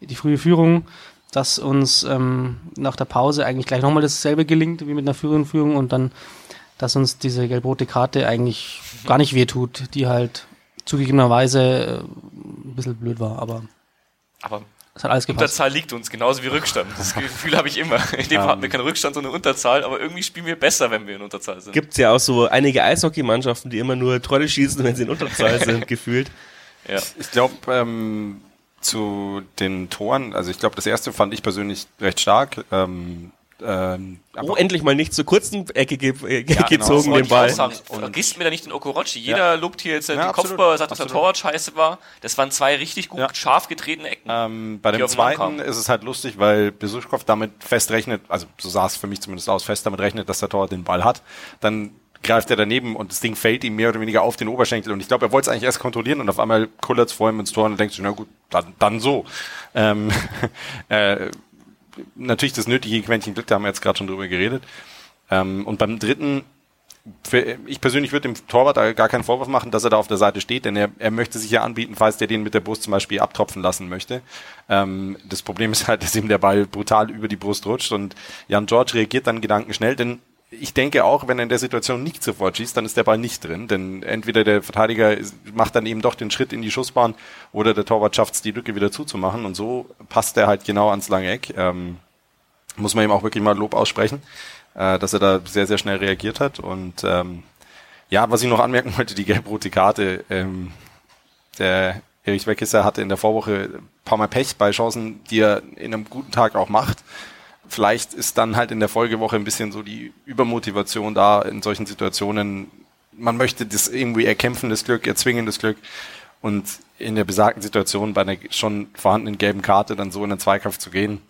Die frühe Führung, dass uns ähm, nach der Pause eigentlich gleich nochmal dasselbe gelingt wie mit einer früheren Führung und dann, dass uns diese gelb-rote Karte eigentlich gar nicht wehtut, die halt zugegebenerweise äh, ein bisschen blöd war, aber Aber es hat alles gepasst. Unterzahl liegt uns, genauso wie Rückstand. Das Gefühl habe ich immer. In dem Fall hatten wir keinen Rückstand, sondern eine Unterzahl, aber irgendwie spielen wir besser, wenn wir in Unterzahl sind. Gibt's ja auch so einige Eishockeymannschaften, die immer nur Tore schießen, wenn sie in Unterzahl sind, gefühlt. Ja. Ich glaube, ähm, zu den Toren, also ich glaube, das erste fand ich persönlich recht stark. Ähm, ähm, Oh, endlich mal nicht zur kurzen Ecke ge äh, genau. gezogen, Wollte den Ball. Vergisst mir da nicht den Okorochi. Jeder lobt hier jetzt äh, Ja, den absolut, Kopfball, sagt, dass der. Torwart scheiße war. Das waren zwei richtig gut Ja. scharf getretene Ecken. Ähm, bei dem zweiten ist es halt lustig, weil Besuchkopf damit fest rechnet, also so sah es für mich zumindest aus, fest damit rechnet, dass der Torwart den Ball hat. Dann greift er daneben und das Ding fällt ihm mehr oder weniger auf den Oberschenkel. Und ich glaube, er wollte es eigentlich erst kontrollieren und auf einmal kullert es vor ihm ins Tor und denkt sich, na gut, dann, dann so. Ähm, äh, natürlich das nötige Quäntchen Glück, da haben wir jetzt gerade schon drüber geredet. Ähm, und beim dritten, für, ich persönlich würde dem Torwart da gar keinen Vorwurf machen, dass er da auf der Seite steht, denn er, er möchte sich ja anbieten, falls der den mit der Brust zum Beispiel abtropfen lassen möchte. Ähm, das Problem ist halt, dass ihm der Ball brutal über die Brust rutscht und Jan George reagiert dann gedankenschnell, denn ich denke auch, wenn er in der Situation nicht sofort schießt, dann ist der Ball nicht drin, denn entweder der Verteidiger macht dann eben doch den Schritt in die Schussbahn oder der Torwart schafft es, die Lücke wieder zuzumachen und so passt er halt genau ans lange Eck. Ähm, muss man ihm auch wirklich mal Lob aussprechen, äh, dass er da sehr, sehr schnell reagiert hat. Und ähm, ja, was ich noch anmerken wollte, die gelb-rote Karte, ähm, der Erich Weckesser hatte in der Vorwoche ein paar Mal Pech bei Chancen, die er in einem guten Tag auch macht. Vielleicht ist dann halt in der Folgewoche ein bisschen so die Übermotivation da in solchen Situationen. Man möchte das irgendwie erkämpfen, das Glück, erzwingen das Glück. Und in der besagten Situation bei einer schon vorhandenen gelben Karte dann so in den Zweikampf zu gehen,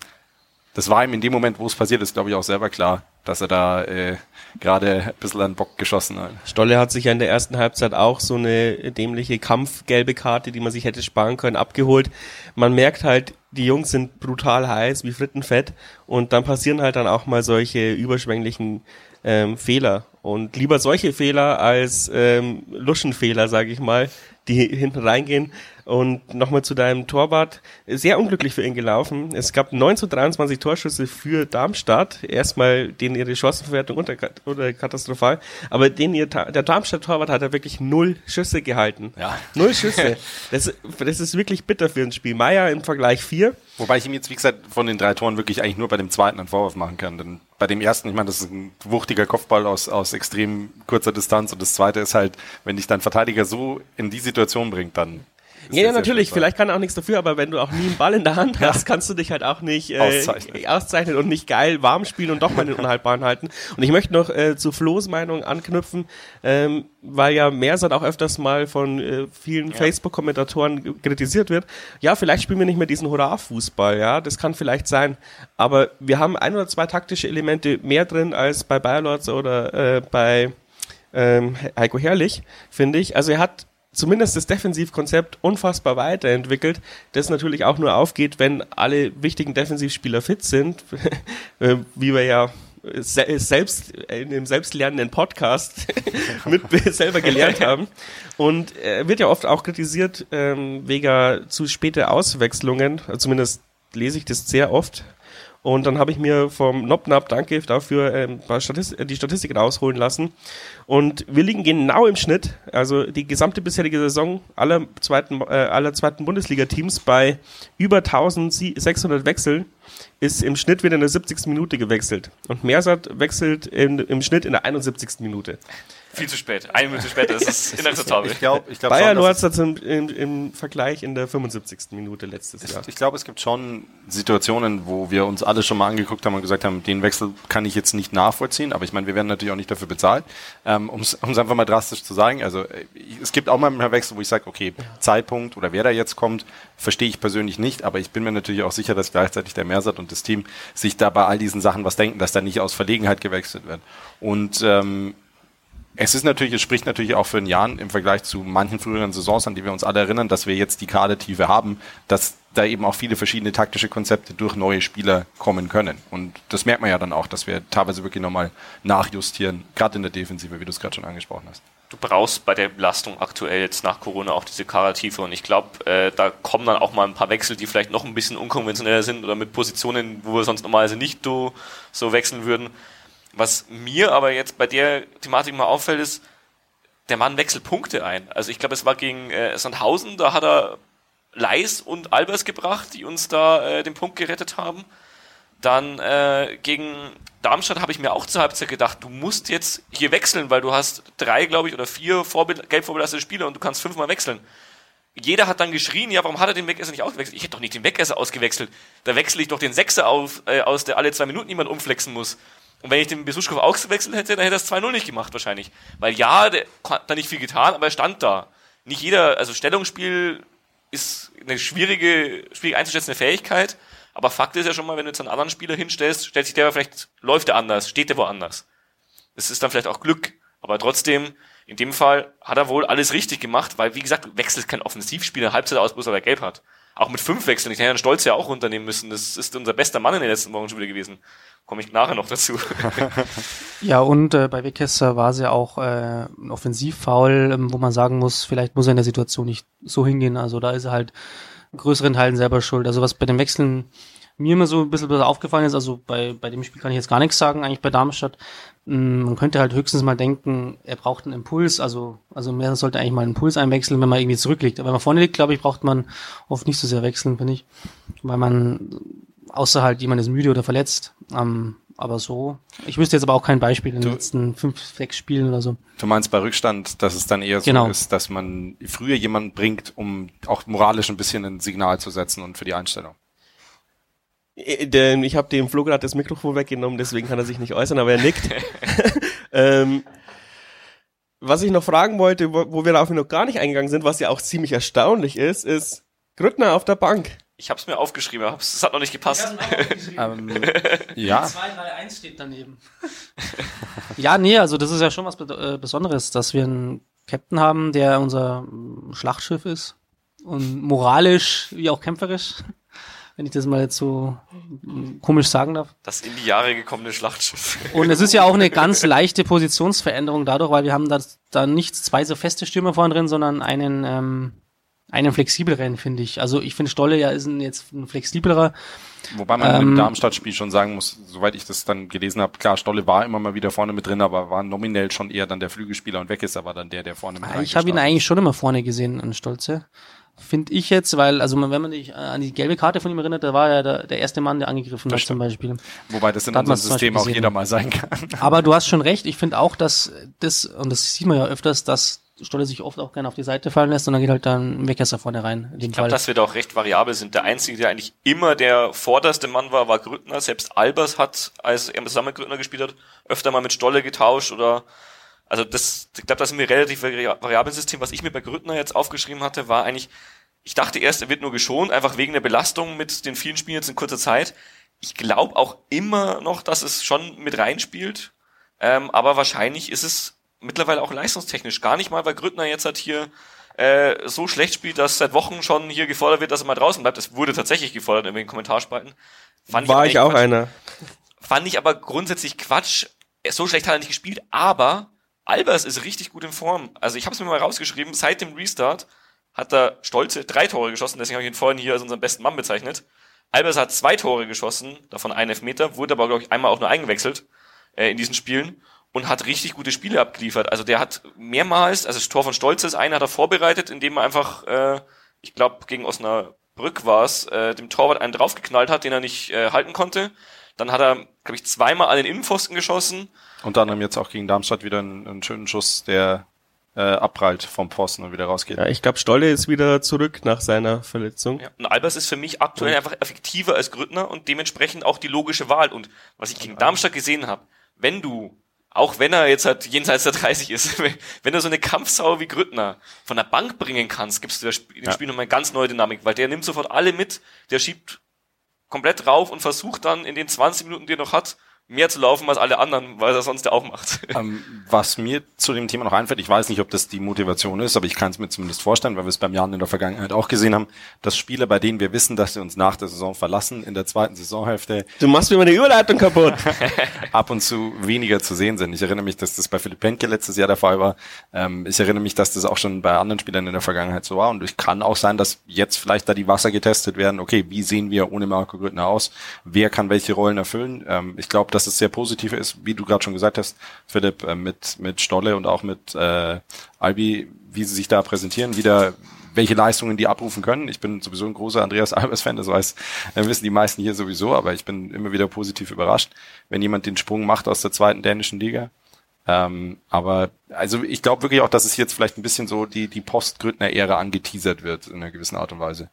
das war ihm in dem Moment, wo es passiert ist, glaube ich, auch selber klar, dass er da äh, gerade ein bisschen an Bock geschossen hat. Stolle hat sich ja in der ersten Halbzeit auch so eine dämliche kampfgelbe Karte, die man sich hätte sparen können, abgeholt. Man merkt halt, die Jungs sind brutal heiß, wie Frittenfett und dann passieren halt dann auch mal solche überschwänglichen ähm, Fehler. Und lieber solche Fehler als ähm, Luschenfehler, sage ich mal, die hinten reingehen. Und nochmal zu deinem Torwart. Sehr unglücklich für ihn gelaufen. Es gab 9 zu 23 Torschüsse für Darmstadt. Erstmal denen ihre Chancenverwertung unter, unter katastrophal. Aber den ihr, der Darmstadt-Torwart hat er wirklich null Schüsse gehalten. Ja. Null Schüsse. Das, das ist wirklich bitter für ein Spiel. Meier im Vergleich vier. Wobei ich ihm jetzt, wie gesagt, von den drei Toren wirklich eigentlich nur bei dem zweiten einen Vorwurf machen kann. Denn bei dem ersten, ich meine, das ist ein wuchtiger Kopfball aus, aus extrem kurzer Distanz. Und das zweite ist halt, wenn dich dein Verteidiger so in die Situation bringt, dann ja, ja natürlich. Vielleicht kann er auch nichts dafür, aber wenn du auch nie einen Ball in der Hand hast, kannst du dich halt auch nicht äh, auszeichnen. auszeichnen und nicht geil warm spielen und doch mal den Unhaltbaren halten. Und ich möchte noch äh, zu Flo's Meinung anknüpfen, ähm, weil ja Mersat auch öfters mal von äh, vielen ja. Facebook-Kommentatoren kritisiert wird. Ja, vielleicht spielen wir nicht mehr diesen Hurra-Fußball, ja, das kann vielleicht sein. Aber wir haben ein oder zwei taktische Elemente mehr drin als bei Bayerlords oder äh, bei ähm, Heiko Herrlich, finde ich. Also er hat zumindest das Defensivkonzept unfassbar weiterentwickelt, das natürlich auch nur aufgeht, wenn alle wichtigen Defensivspieler fit sind, äh, wie wir ja selbst in dem selbstlernenden Podcast mit selber gelernt haben. Und er wird ja oft auch kritisiert ähm, wegen zu späte Auswechslungen, zumindest lese ich das sehr oft und dann habe ich mir vom Nopnap, danke dafür, ähm, die Statistik rausholen lassen. Und wir liegen genau im Schnitt, also die gesamte bisherige Saison aller zweiten, äh, aller zweiten Bundesliga-Teams bei über 1600 Wechseln ist im Schnitt wieder in der 70. Minute gewechselt. Und Mersat wechselt in, im Schnitt in der 71. Minute. Viel zu spät. Eine Minute später ist es inakzeptabel. Ich glaube, ich glaub Bayer hat im, im, im Vergleich in der 75. Minute letztes Jahr. Ich, ich glaube, es gibt schon Situationen, wo wir uns alle schon mal angeguckt haben und gesagt haben, den Wechsel kann ich jetzt nicht nachvollziehen, aber ich meine, wir werden natürlich auch nicht dafür bezahlt, ähm, um es einfach mal drastisch zu sagen. Also äh, es gibt auch mal einen Wechsel, wo ich sage, okay, Zeitpunkt oder wer da jetzt kommt, verstehe ich persönlich nicht, aber ich bin mir natürlich auch sicher, dass gleichzeitig der Mersat und das Team sich da bei all diesen Sachen was denken, dass da nicht aus Verlegenheit gewechselt wird. Und ähm, es ist natürlich, es spricht natürlich auch für den Jan im Vergleich zu manchen früheren Saisons, an die wir uns alle erinnern, dass wir jetzt die Kadertiefe haben, dass da eben auch viele verschiedene taktische Konzepte durch neue Spieler kommen können. Und das merkt man ja dann auch, dass wir teilweise wirklich nochmal nachjustieren, gerade in der Defensive, wie du es gerade schon angesprochen hast. Du brauchst bei der Belastung aktuell jetzt nach Corona auch diese Kadertiefe und ich glaube, äh, da kommen dann auch mal ein paar Wechsel, die vielleicht noch ein bisschen unkonventioneller sind oder mit Positionen, wo wir sonst normalerweise nicht so, so wechseln würden. Was mir aber jetzt bei der Thematik mal auffällt, ist, der Mann wechselt Punkte ein. Also ich glaube, es war gegen äh, Sandhausen, da hat er Leis und Albers gebracht, die uns da äh, den Punkt gerettet haben. Dann äh, gegen Darmstadt habe ich mir auch zur Halbzeit gedacht, du musst jetzt hier wechseln, weil du hast drei, glaube ich, oder vier Vorbild, gelb vorbelastete Spieler und du kannst fünfmal wechseln. Jeder hat dann geschrien, ja, warum hat er den Wegesser nicht ausgewechselt? Ich hätte doch nicht den Wegesser ausgewechselt. Da wechsle ich doch den Sechser auf, äh, aus, der alle zwei Minuten jemand umflexen muss. Und wenn ich den Besuschkow ausgewechselt hätte, dann hätte er es 2-0 nicht gemacht wahrscheinlich. Weil ja, der hat da nicht viel getan, aber er stand da. Nicht jeder, also Stellungsspiel ist eine schwierige, schwierig einzuschätzende Fähigkeit. Aber Fakt ist ja schon mal, wenn du jetzt einen anderen Spieler hinstellst, stellt sich der vielleicht, läuft der anders, steht der woanders. Das ist dann vielleicht auch Glück. Aber trotzdem, in dem Fall hat er wohl alles richtig gemacht, weil, wie gesagt, wechselt kein Offensivspieler Halbzeit aus, bloß weil er gelb hat. Auch mit fünf Wechseln. Ich hätte Herrn Stolz ja auch runternehmen müssen. Das ist unser bester Mann in den letzten Wochen schon wieder gewesen. Komme ich nachher noch dazu. ja, und äh, bei Wegkester war es ja auch äh, ein Offensivfoul, ähm, wo man sagen muss, vielleicht muss er in der Situation nicht so hingehen. Also da ist er halt größeren Teilen selber schuld. Also was bei den Wechseln mir immer so ein bisschen aufgefallen ist, also bei, bei dem Spiel kann ich jetzt gar nichts sagen, eigentlich bei Darmstadt. Mm, man könnte halt höchstens mal denken, er braucht einen Impuls, also, also mehr sollte eigentlich mal einen Impuls einwechseln, wenn man irgendwie zurückliegt. Aber wenn man vorne liegt, glaube ich, braucht man oft nicht so sehr wechseln, finde ich. Weil man außer halt jemand ist müde oder verletzt. Ähm, aber so, ich wüsste jetzt aber auch kein Beispiel in den letzten fünf, sechs Spielen oder so. Du meinst bei Rückstand, dass es dann eher so genau. ist, dass man früher jemanden bringt, um auch moralisch ein bisschen ein Signal zu setzen und für die Einstellung. Äh, denn ich habe dem Flo gerade das Mikrofon weggenommen, deswegen kann er sich nicht äußern, aber er nickt. ähm, was ich noch fragen wollte, wo, wo wir darauf noch gar nicht eingegangen sind, was ja auch ziemlich erstaunlich ist, ist Grüttner auf der Bank. Ich habe es mir aufgeschrieben, aber es hat noch nicht gepasst. ähm, ja. 2, 3, 1 steht daneben. ja, nee, also das ist ja schon was äh, Besonderes, dass wir einen Captain haben, der unser mm, Schlachtschiff ist und moralisch wie auch kämpferisch. wenn ich das mal jetzt so mm, komisch sagen darf. Das in die Jahre gekommene Schlachtschiff. Und es ist ja auch eine ganz leichte Positionsveränderung dadurch, weil wir haben da, da nicht zwei so feste Stürmer vorne drin, sondern einen, ähm, einen flexibleren, finde ich. Also ich finde Stolle ja ist ein, jetzt ein flexiblerer. Wobei man Ähm, im Darmstadt-Spiel schon sagen muss, soweit ich das dann gelesen habe, klar, Stolle war immer mal wieder vorne mit drin, aber war nominell schon eher dann der Flügelspieler und weg ist, aber dann der, der vorne mit Ah, Ich habe ihn eigentlich schon immer vorne gesehen, an Stolze. Finde ich jetzt, weil, also wenn man sich äh, an die gelbe Karte von ihm erinnert, da war er der, der erste Mann, der angegriffen hat zum Beispiel. Wobei das in Da unserem System auch jeder mal sein kann. Aber du hast schon recht, ich finde auch, dass das, und das sieht man ja öfters, dass Stolle sich oft auch gerne auf die Seite fallen lässt und dann geht halt dann Wegkesser vorne rein. Ich glaube, dass wir da auch recht variabel sind. Der Einzige, der eigentlich immer der vorderste Mann war, war Grüttner. Selbst Albers hat, als er zusammen mit Grüttner gespielt hat, öfter mal mit Stolle getauscht oder also das, ich glaube, da sind wir relativ vari- variabel System. Was ich mir bei Grüttner jetzt aufgeschrieben hatte, war eigentlich, ich dachte erst, er wird nur geschont, einfach wegen der Belastung mit den vielen Spielen jetzt in kurzer Zeit. Ich glaube auch immer noch, dass es schon mit reinspielt. Ähm, aber wahrscheinlich ist es mittlerweile auch leistungstechnisch gar nicht mal, weil Grüttner jetzt halt hier äh, so schlecht spielt, dass seit Wochen schon hier gefordert wird, dass er mal draußen bleibt. Es wurde tatsächlich gefordert in den Kommentarspalten. Fand War aber ich auch Quatsch. einer. Fand ich aber grundsätzlich Quatsch. So schlecht hat er nicht gespielt, aber Albers ist richtig gut in Form. Also ich habe es mir mal rausgeschrieben, seit dem Restart hat er stolze drei Tore geschossen, deswegen habe ich ihn vorhin hier als unseren besten Mann bezeichnet. Albers hat zwei Tore geschossen, davon ein Elfmeter, wurde aber, glaube ich, einmal auch nur eingewechselt äh, in diesen Spielen und hat richtig gute Spiele abgeliefert. Also der hat mehrmals, also das Tor von Stolze ist eine, hat er vorbereitet, indem er einfach, äh, ich glaube, gegen Osnabrück war es, äh, dem Torwart einen draufgeknallt hat, den er nicht äh, halten konnte. Dann hat er, glaube ich, zweimal an den Innenpfosten geschossen. Unter anderem jetzt auch gegen Darmstadt wieder einen, einen schönen Schuss, der äh, abprallt vom Pfosten und wieder rausgeht. Ja, ich glaube, Stolle ist wieder zurück nach seiner Verletzung. Ja. Und Albers ist für mich aktuell einfach effektiver als Grüttner und dementsprechend auch die logische Wahl. Und was ich gegen Darmstadt gesehen habe, wenn du, auch wenn er jetzt halt jenseits der 30 ist, wenn- du so eine Kampfsau wie Grüttner von der Bank bringen kannst, gibst du das Spiel, dem Ja. Spiel nochmal eine ganz neue Dynamik, weil der nimmt sofort alle mit, der schiebt komplett rauf und versucht dann in den 20 Minuten, die er noch hat, mehr zu laufen als alle anderen, weil er sonst ja auch macht. Ähm, was mir zu dem Thema noch einfällt, ich weiß nicht, ob das die Motivation ist, aber ich kann es mir zumindest vorstellen, weil wir es beim Jan in der Vergangenheit auch gesehen haben, dass Spieler, bei denen wir wissen, dass sie uns nach der Saison verlassen, in der zweiten Saisonhälfte Du machst mir meine Überleitung kaputt. ab und zu weniger zu sehen sind. Ich erinnere mich, dass das bei Philipp Penke letztes Jahr der Fall war. Ähm, ich erinnere mich, dass das auch schon bei anderen Spielern in der Vergangenheit so war. Und es kann auch sein, dass jetzt vielleicht da die Wasser getestet werden. Okay, wie sehen wir ohne Marco Grüttner aus? Wer kann welche Rollen erfüllen? Ähm, ich glaube, dass es sehr positiv ist, wie du gerade schon gesagt hast, Philipp, äh, mit, mit Stolle und auch mit äh, Albi, wie sie sich da präsentieren, wieder welche Leistungen die abrufen können. Ich bin sowieso ein großer Andreas Albers-Fan, das weiß, äh, wissen die meisten hier sowieso, aber ich bin immer wieder positiv überrascht, wenn jemand den Sprung macht aus der zweiten dänischen Liga. Ähm, aber also ich glaube wirklich auch, dass es jetzt vielleicht ein bisschen so die, die Post-Grüttner-Ära angeteasert wird in einer gewissen Art und Weise.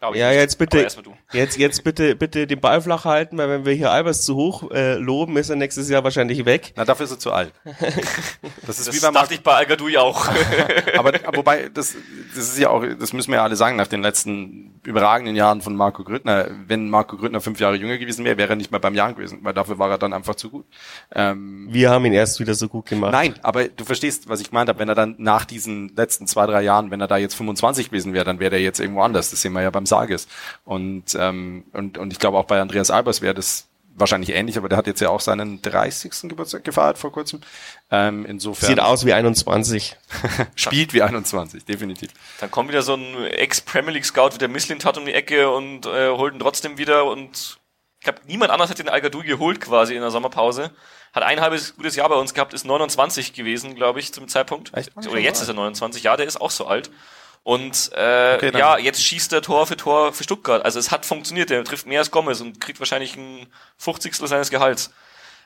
Glaub ich Ja, nicht. jetzt Aber bitte, erst mal du. jetzt, jetzt bitte, bitte den Ball flach halten, weil wenn wir hier Albers zu hoch äh, loben, ist er nächstes Jahr wahrscheinlich weg. Na, dafür ist er zu alt. Das ist Das wie beim dachte ich bei Al-Gadoui auch. aber wobei, das, das ist ja auch, das müssen wir ja alle sagen, nach den letzten überragenden Jahren von Marco Grüttner, wenn Marco Grüttner fünf Jahre jünger gewesen wäre, wäre er nicht mehr beim Jahren gewesen, weil dafür war er dann einfach zu gut. Ähm, Wir haben ihn erst wieder so gut gemacht. Nein, aber du verstehst, was ich gemeint habe. Wenn er dann nach diesen letzten zwei, drei Jahren, wenn er da jetzt 25 gewesen wäre, dann wäre er jetzt irgendwo anders. Das sehen wir ja beim Sarges. Und, ähm, und, und ich glaube auch bei Andreas Albers wäre das wahrscheinlich ähnlich, aber der hat jetzt ja auch seinen 30. Geburtstag gefeiert vor kurzem. Ähm, insofern Sieht aus wie 21. spielt wie 21, definitiv. Dann kommt wieder so ein Ex-Premier League Scout wie der Misslint hat um die Ecke und äh, holt ihn trotzdem wieder und ich glaube, niemand anders hat den al geholt quasi in der Sommerpause. Hat ein halbes gutes Jahr bei uns gehabt, ist 29 gewesen, glaube ich, zum Zeitpunkt. Echt? Oder jetzt ist er 29, ja, der ist auch so alt. Und äh, Okay, ja, jetzt schießt er Tor für Tor für Stuttgart. Also es hat funktioniert, der trifft mehr als Gomez und kriegt wahrscheinlich ein 50. seines Gehalts.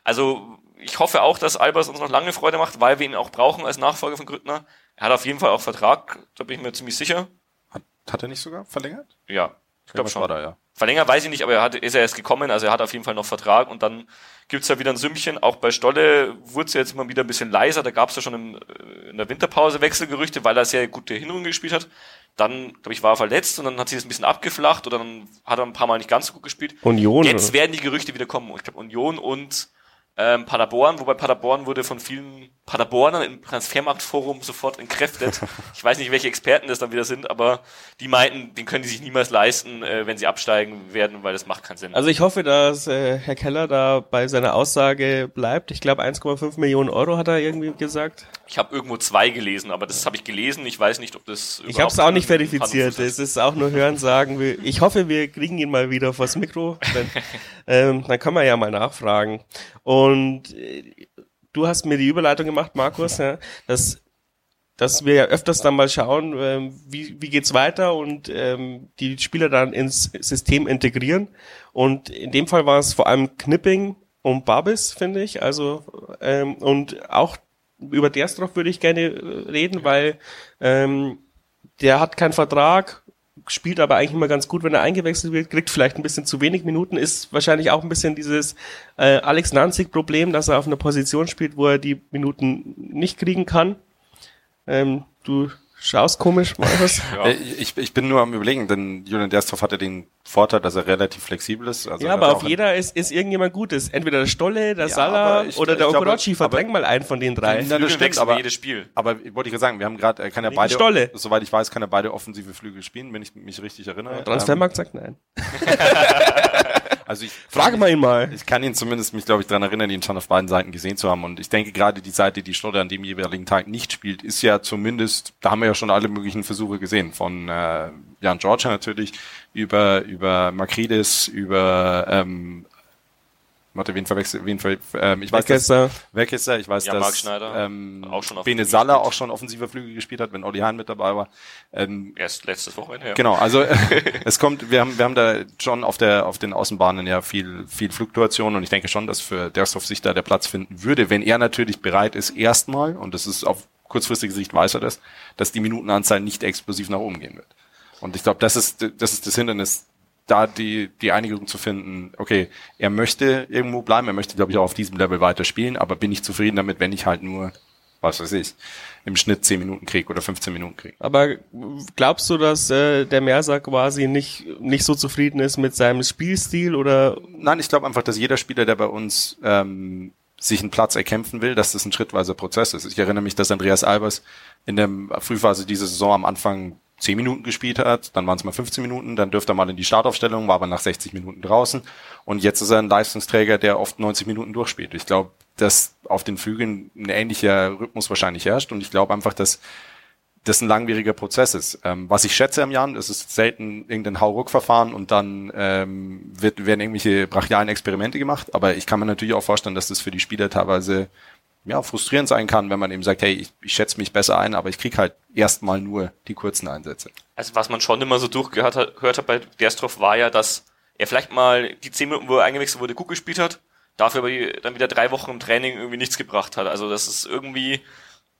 Also ich hoffe auch, dass Albers uns noch lange Freude macht, weil wir ihn auch brauchen als Nachfolger von Grüttner. Er hat auf jeden Fall auch Vertrag, da bin ich mir ziemlich sicher. Hat, hat er nicht sogar verlängert? Ja, ich glaube schon. War da, ja. Verlängert weiß ich nicht, aber er hat, ist er erst gekommen, also er hat auf jeden Fall noch Vertrag und dann gibt's ja wieder ein Sümmchen. Auch bei Stolle wurde es jetzt immer wieder ein bisschen leiser, da gab's ja schon im, äh, in der Winterpause Wechselgerüchte, weil er sehr gute Hinrunde gespielt hat. Dann, glaube ich, war er verletzt und dann hat sich das ein bisschen abgeflacht oder dann hat er ein paar Mal nicht ganz so gut gespielt. Union. Jetzt oder? werden die Gerüchte wieder kommen. Ich glaube Union und ähm, Paderborn, wobei Paderborn wurde von vielen Paderborner im Transfermarktforum sofort entkräftet. Ich weiß nicht, welche Experten das dann wieder sind, aber die meinten, den können die sich niemals leisten, äh, wenn sie absteigen werden, weil das macht keinen Sinn. Also ich hoffe, dass äh, Herr Keller da bei seiner Aussage bleibt. Ich glaube 1,5 Millionen Euro hat er irgendwie gesagt. Ich habe irgendwo zwei gelesen, aber das habe ich gelesen. Ich weiß nicht, ob das. Ich habe es auch nicht verifiziert. Es ist auch nur Hören sagen. Ich hoffe, wir kriegen ihn mal wieder vors Mikro. Dann, ähm, dann kann man ja mal nachfragen. Und äh, du hast mir die Überleitung gemacht, Markus, ja, dass dass wir ja öfters dann mal schauen, ähm, wie, wie geht's weiter und ähm, die Spieler dann ins System integrieren. Und in dem Fall war es vor allem Knipping und Babis, finde ich. Also ähm, und auch über Derstrov würde ich gerne äh, reden, weil ähm, der hat keinen Vertrag, spielt aber eigentlich immer ganz gut, wenn er eingewechselt wird, kriegt vielleicht ein bisschen zu wenig Minuten, ist wahrscheinlich auch ein bisschen dieses äh, Alex Nanzig-Problem, dass er auf einer Position spielt, wo er die Minuten nicht kriegen kann. Ähm, du schaust komisch, Markus. ja. Äh, ich, ich bin nur am überlegen, denn Julian Dersthoff hatte den Vorteil, dass er relativ flexibel ist. Also ja, aber auf jeder ist, ist irgendjemand Gutes. Entweder der Stolle, der ja, Salah ich, oder der Okorochi. Verdräng mal einen von den drei. Ja, das stimmt, aber, jedes Spiel. aber wollte ich ja sagen, wir haben gerade, er kann ja beide, Stolle. soweit ich weiß, kann er beide offensive Flügel spielen, wenn ich mich richtig erinnere. Ja, Transfermarkt ähm, sagt nein. Also ich frage mal ihn mal. Ich kann ihn zumindest mich, glaube ich, daran erinnern, ihn schon auf beiden Seiten gesehen zu haben. Und ich denke gerade die Seite, die Schlotter an dem jeweiligen Tag nicht spielt, ist ja zumindest, da haben wir ja schon alle möglichen Versuche gesehen. Von äh, Jan Georgia natürlich, über über Makridis, über ähm, Warte, wen verwechselt, wen ver, ähm, ich weiß, Weckesser. dass, Weckesser, ich weiß, ja, dass, Marc Schneider, ähm, auch schon Bene Saller auch schon offensiver Flügel gespielt hat, wenn Olli Hahn mit dabei war. Ähm, Erst letztes Wochenende, ja. Genau, also, es kommt, wir haben, wir haben da schon auf der, auf den Außenbahnen ja viel, viel Fluktuation und ich denke schon, dass für Dershoff sich da der Platz finden würde, wenn er natürlich bereit ist, erstmal, und das ist auf kurzfristige Sicht weiß er das, dass die Minutenanzahl nicht explosiv nach oben gehen wird. Und ich glaube, das ist, das ist das Hindernis, da die, die Einigung zu finden, okay, er möchte irgendwo bleiben, er möchte, glaube ich, auch auf diesem Level weiter spielen, aber bin ich zufrieden damit, wenn ich halt nur, was weiß ich, im Schnitt 10 Minuten krieg oder 15 Minuten krieg. Aber glaubst du, dass äh, der Merser quasi nicht, nicht so zufrieden ist mit seinem Spielstil oder? Nein, ich glaube einfach, dass jeder Spieler, der bei uns ähm, sich einen Platz erkämpfen will, dass das ein schrittweiser Prozess ist. Ich erinnere mich, dass Andreas Albers in der Frühphase dieser Saison am Anfang 10 Minuten gespielt hat, dann waren es mal 15 Minuten, dann dürfte er mal in die Startaufstellung, war aber nach 60 Minuten draußen und jetzt ist er ein Leistungsträger, der oft 90 Minuten durchspielt. Ich glaube, dass auf den Flügeln ein ähnlicher Rhythmus wahrscheinlich herrscht und ich glaube einfach, dass das ein langwieriger Prozess ist. Ähm, was ich schätze am Jan, es ist selten irgendein Hauruck-Verfahren und dann ähm, wird, werden irgendwelche brachialen Experimente gemacht, aber ich kann mir natürlich auch vorstellen, dass das für die Spieler teilweise ja, frustrierend sein kann, wenn man eben sagt, hey, ich, ich schätze mich besser ein, aber ich krieg halt erstmal nur die kurzen Einsätze. Also was man schon immer so durchgehört hat, gehört hat bei Derstrov war ja, dass er vielleicht mal die zehn Minuten, wo er eingewechselt wurde, gut gespielt hat, dafür aber dann wieder drei Wochen im Training irgendwie nichts gebracht hat. Also dass es irgendwie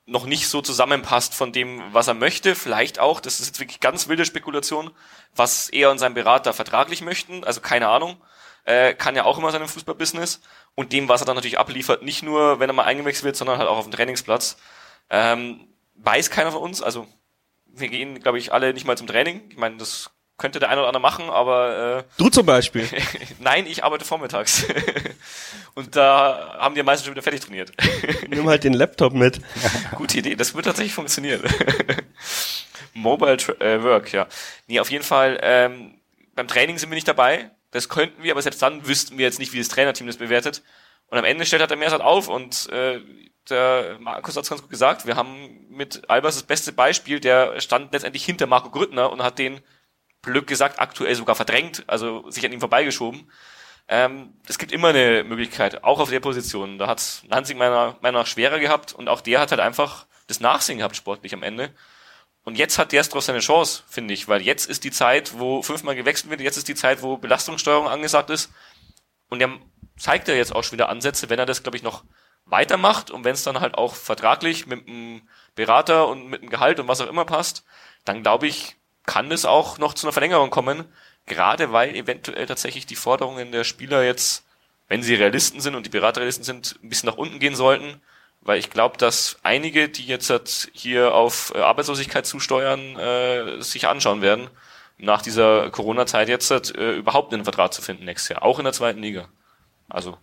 noch nicht so zusammenpasst von dem, was er möchte. Vielleicht auch, das ist jetzt wirklich ganz wilde Spekulation, was er und sein Berater vertraglich möchten. Also keine Ahnung. Äh, kann ja auch immer sein Fußballbusiness und dem, was er dann natürlich abliefert, nicht nur, wenn er mal eingewechselt wird, sondern halt auch auf dem Trainingsplatz. Ähm, weiß keiner von uns, also wir gehen, glaube ich, alle nicht mal zum Training. Ich meine, das könnte der eine oder andere machen, aber äh, Du zum Beispiel. Nein, ich arbeite vormittags. und da haben die meisten schon wieder fertig trainiert. Nimm halt den Laptop mit. Gute Idee, das wird tatsächlich funktionieren. Mobile äh, Work, ja. Nee, auf jeden Fall, ähm, beim Training sind wir nicht dabei. Das könnten wir, aber selbst dann wüssten wir jetzt nicht, wie das Trainerteam das bewertet. Und am Ende stellt halt der Meersat auf und äh, der Markus hat es ganz gut gesagt. Wir haben mit Albers das beste Beispiel, der stand letztendlich hinter Marco Grüttner und hat den, Glück gesagt, aktuell sogar verdrängt, also sich an ihm vorbeigeschoben. Ähm, es gibt immer eine Möglichkeit, auch auf der Position. Da hat Nanzig meiner Meinung nach schwerer gehabt und auch der hat halt einfach das Nachsehen gehabt sportlich am Ende. Und jetzt hat Derstros seine Chance, finde ich, weil jetzt ist die Zeit, wo fünfmal gewechselt wird, jetzt ist die Zeit, wo Belastungssteuerung angesagt ist. Und er zeigt ja jetzt auch schon wieder Ansätze, wenn er das, glaube ich, noch weitermacht und wenn es dann halt auch vertraglich mit einem Berater und mit einem Gehalt und was auch immer passt, dann glaube ich, kann es auch noch zu einer Verlängerung kommen, gerade weil eventuell tatsächlich die Forderungen der Spieler jetzt, wenn sie Realisten sind und die Berater Realisten sind, ein bisschen nach unten gehen sollten weil ich glaube, dass einige, die jetzt halt hier auf äh, Arbeitslosigkeit zusteuern, äh, sich anschauen werden, nach dieser Corona-Zeit jetzt halt, äh, überhaupt einen Vertrag zu finden nächstes Jahr, auch in der zweiten Liga. Also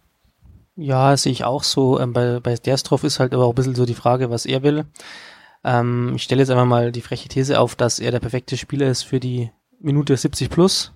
Ja, sehe ich auch so. Ähm, bei, bei Derstrov ist halt aber auch ein bisschen so die Frage, was er will. Ähm, ich stelle jetzt einfach mal die freche These auf, dass er der perfekte Spieler ist für die Minute 70 plus.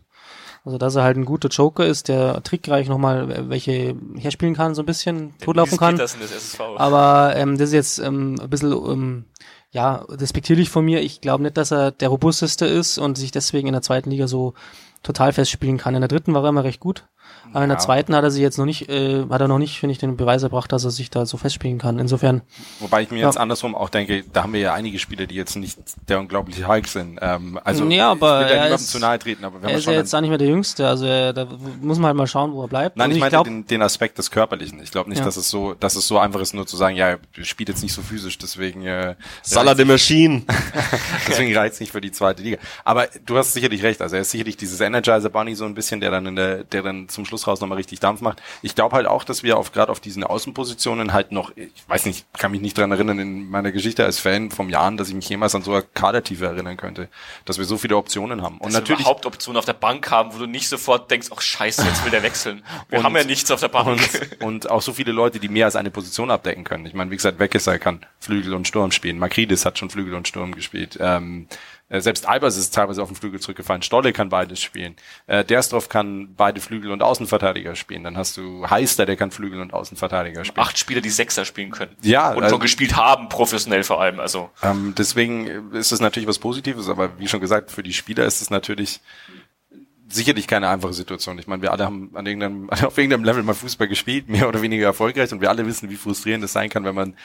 Also dass er halt ein guter Joker ist, der trickreich nochmal welche herspielen kann, so ein bisschen totlaufen kann. Das in das SSV. Aber ähm, das ist jetzt ähm, ein bisschen ähm, ja, respektierlich von mir. Ich glaube nicht, dass er der robusteste ist und sich deswegen in der zweiten Liga so total festspielen kann. In der dritten war er immer recht gut. Aber in der Ja. zweiten hat er sich jetzt noch nicht, äh, hat er noch nicht, finde ich, den Beweis erbracht, dass er sich da so festspielen kann. Insofern, Wobei ich mir jetzt Ja. andersrum auch denke, da haben wir ja einige Spieler, die jetzt nicht der unglaubliche Hulk sind. Ähm, also Ja, aber ich will ja er niemandem ist- zu nahe treten, aber wenn er ist schon ja jetzt auch nicht mehr der Jüngste. Also äh, da muss man halt mal schauen, wo er bleibt. Nein, Und ich meine glaub, den, den Aspekt des Körperlichen. Ich glaube nicht, Ja. dass es so, dass es so einfach ist, nur zu sagen, ja, er spielt jetzt nicht so physisch, deswegen, äh, Salah the Machine. deswegen reizt nicht für die zweite Liga. Aber du hast sicherlich recht. Also er ist sicherlich dieses Energizer Bunny so ein bisschen, der dann in der, der dann zum Schluss raus nochmal richtig Dampf macht. Ich glaube halt auch, dass wir auf gerade auf diesen Außenpositionen halt noch, ich weiß nicht, kann mich nicht dran erinnern in meiner Geschichte als Fan vom Jahren, dass ich mich jemals an so eine Kadertiefe erinnern könnte, dass wir so viele Optionen haben. Und Dass wir natürlich überhaupt Optionen auf der Bank haben, wo du nicht sofort denkst, ach scheiße, jetzt will der wechseln. Wir Und- haben ja nichts auf der Bank. und, und auch so viele Leute, die mehr als eine Position abdecken können. Ich meine, wie gesagt, Weckesser kann Flügel und Sturm spielen. Makridis hat schon Flügel und Sturm gespielt. Ähm, äh, selbst Albers ist teilweise auf den Flügel zurückgefallen. Stolle kann beides spielen. Äh, Dersdorf kann beide Flügel und Außenverteidiger spielen. Dann hast du Heister, der kann Flügel und Außenverteidiger spielen. Acht Spieler, die Sechser spielen können. Ja, Und also- schon gespielt haben, professionell vor allem. Also Ähm, deswegen ist es natürlich was Positives, aber wie schon gesagt, für die Spieler ist es natürlich sicherlich keine einfache Situation. Ich meine, wir alle haben an irgendeinem, auf irgendeinem Level mal Fußball gespielt, mehr oder weniger erfolgreich, und wir alle wissen, wie frustrierend es sein kann, wenn man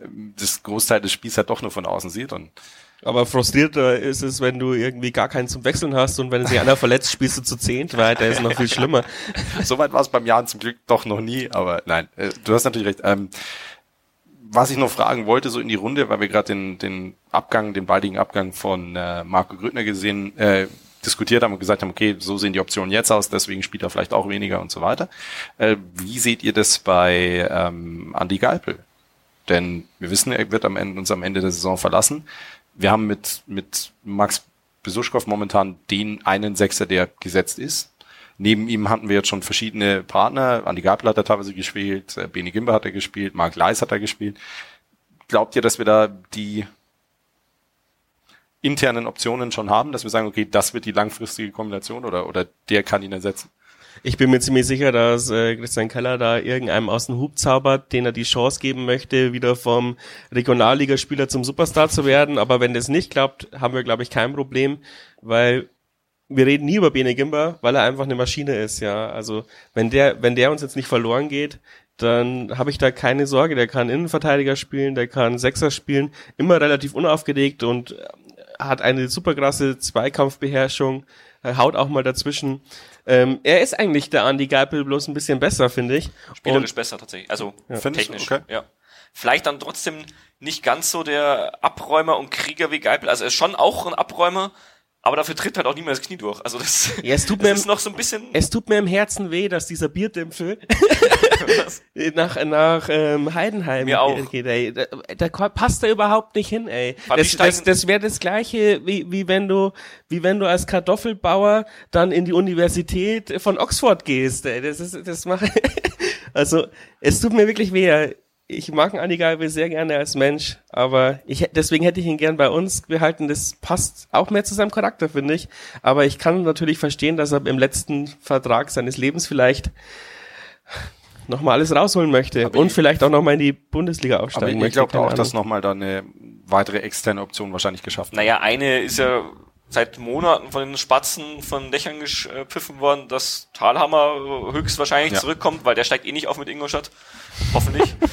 ähm, das Großteil des Spiels halt doch nur von außen sieht. Und Aber frustrierter ist es, wenn du irgendwie gar keinen zum Wechseln hast und wenn sich einer verletzt, spielst du zu zehnt weiter, ist noch viel schlimmer. Soweit war es beim Jahren zum Glück doch noch nie, aber nein, äh, du hast natürlich recht. Ähm, was ich noch fragen wollte, so in die Runde, weil wir gerade den, den Abgang, den baldigen Abgang von äh, Marco Grüttner gesehen, äh, diskutiert haben und gesagt haben, okay, so sehen die Optionen jetzt aus, deswegen spielt er vielleicht auch weniger und so weiter. Äh, wie seht ihr das bei ähm, Andy Geipel? Denn wir wissen, er wird am Ende, uns am Ende der Saison verlassen. Wir haben mit, mit Max Besuschkow momentan den einen Sechser, der gesetzt ist. Neben ihm hatten wir jetzt schon verschiedene Partner. Andi Geipel hat er teilweise gespielt, äh, Beni Gimber hat er gespielt, Mark Leis hat er gespielt. Glaubt ihr, dass wir da die internen Optionen schon haben, dass wir sagen, okay, das wird die langfristige Kombination oder, oder der kann ihn ersetzen? Ich bin mir ziemlich sicher, dass äh, Christian Keller da irgendeinem aus dem Hub zaubert, den er die Chance geben möchte, wieder vom Regionalligaspieler zum Superstar zu werden. Aber wenn das nicht klappt, haben wir, glaube ich, kein Problem, weil wir reden nie über Bene Gimber, weil er einfach eine Maschine ist, ja. Also wenn der, wenn der uns jetzt nicht verloren geht, dann habe ich da keine Sorge. Der kann Innenverteidiger spielen, der kann Sechser spielen, immer relativ unaufgeregt und hat eine super krasse Zweikampfbeherrschung, er haut auch mal dazwischen. Ähm, er ist eigentlich der Andy Geipel bloß ein bisschen besser, finde ich. spielerisch besser tatsächlich. Also du? technisch. Okay. Ja. Vielleicht dann trotzdem nicht ganz so der Abräumer und Krieger wie Geipel. Also er ist schon auch ein Abräumer, aber dafür tritt halt auch nie mehr das Knie durch. Also das, Ja, es tut das mir- ist noch so ein bisschen. Es tut mir im Herzen weh, dass dieser Bierdämpfel nach, nach ähm, Heidenheim Mir auch. geht. Ey. Da, da passt er überhaupt nicht hin, ey. Das, das, das wäre das gleiche, wie, wie wenn du, wie wenn du als Kartoffelbauer dann in die Universität von Oxford gehst. Ey. Das ist, das mache. also es tut mir wirklich weh. Ich mag Andi Geibel sehr gerne als Mensch, aber ich, deswegen hätte ich ihn gern bei uns behalten. Das passt auch mehr zu seinem Charakter, finde ich. Aber ich kann natürlich verstehen, dass er im letzten Vertrag seines Lebens vielleicht nochmal alles rausholen möchte Aber und ich- vielleicht auch nochmal in die Bundesliga Aber aufsteigen ich möchte. glaube keine auch, dass Ahnung. nochmal da eine weitere externe Option wahrscheinlich geschaffen wird. Naja, eine ist ja seit Monaten von den Spatzen von Dächern gepfiffen worden, dass Thalhammer höchstwahrscheinlich Ja. zurückkommt, weil der steigt eh nicht auf mit Ingolstadt. Hoffentlich.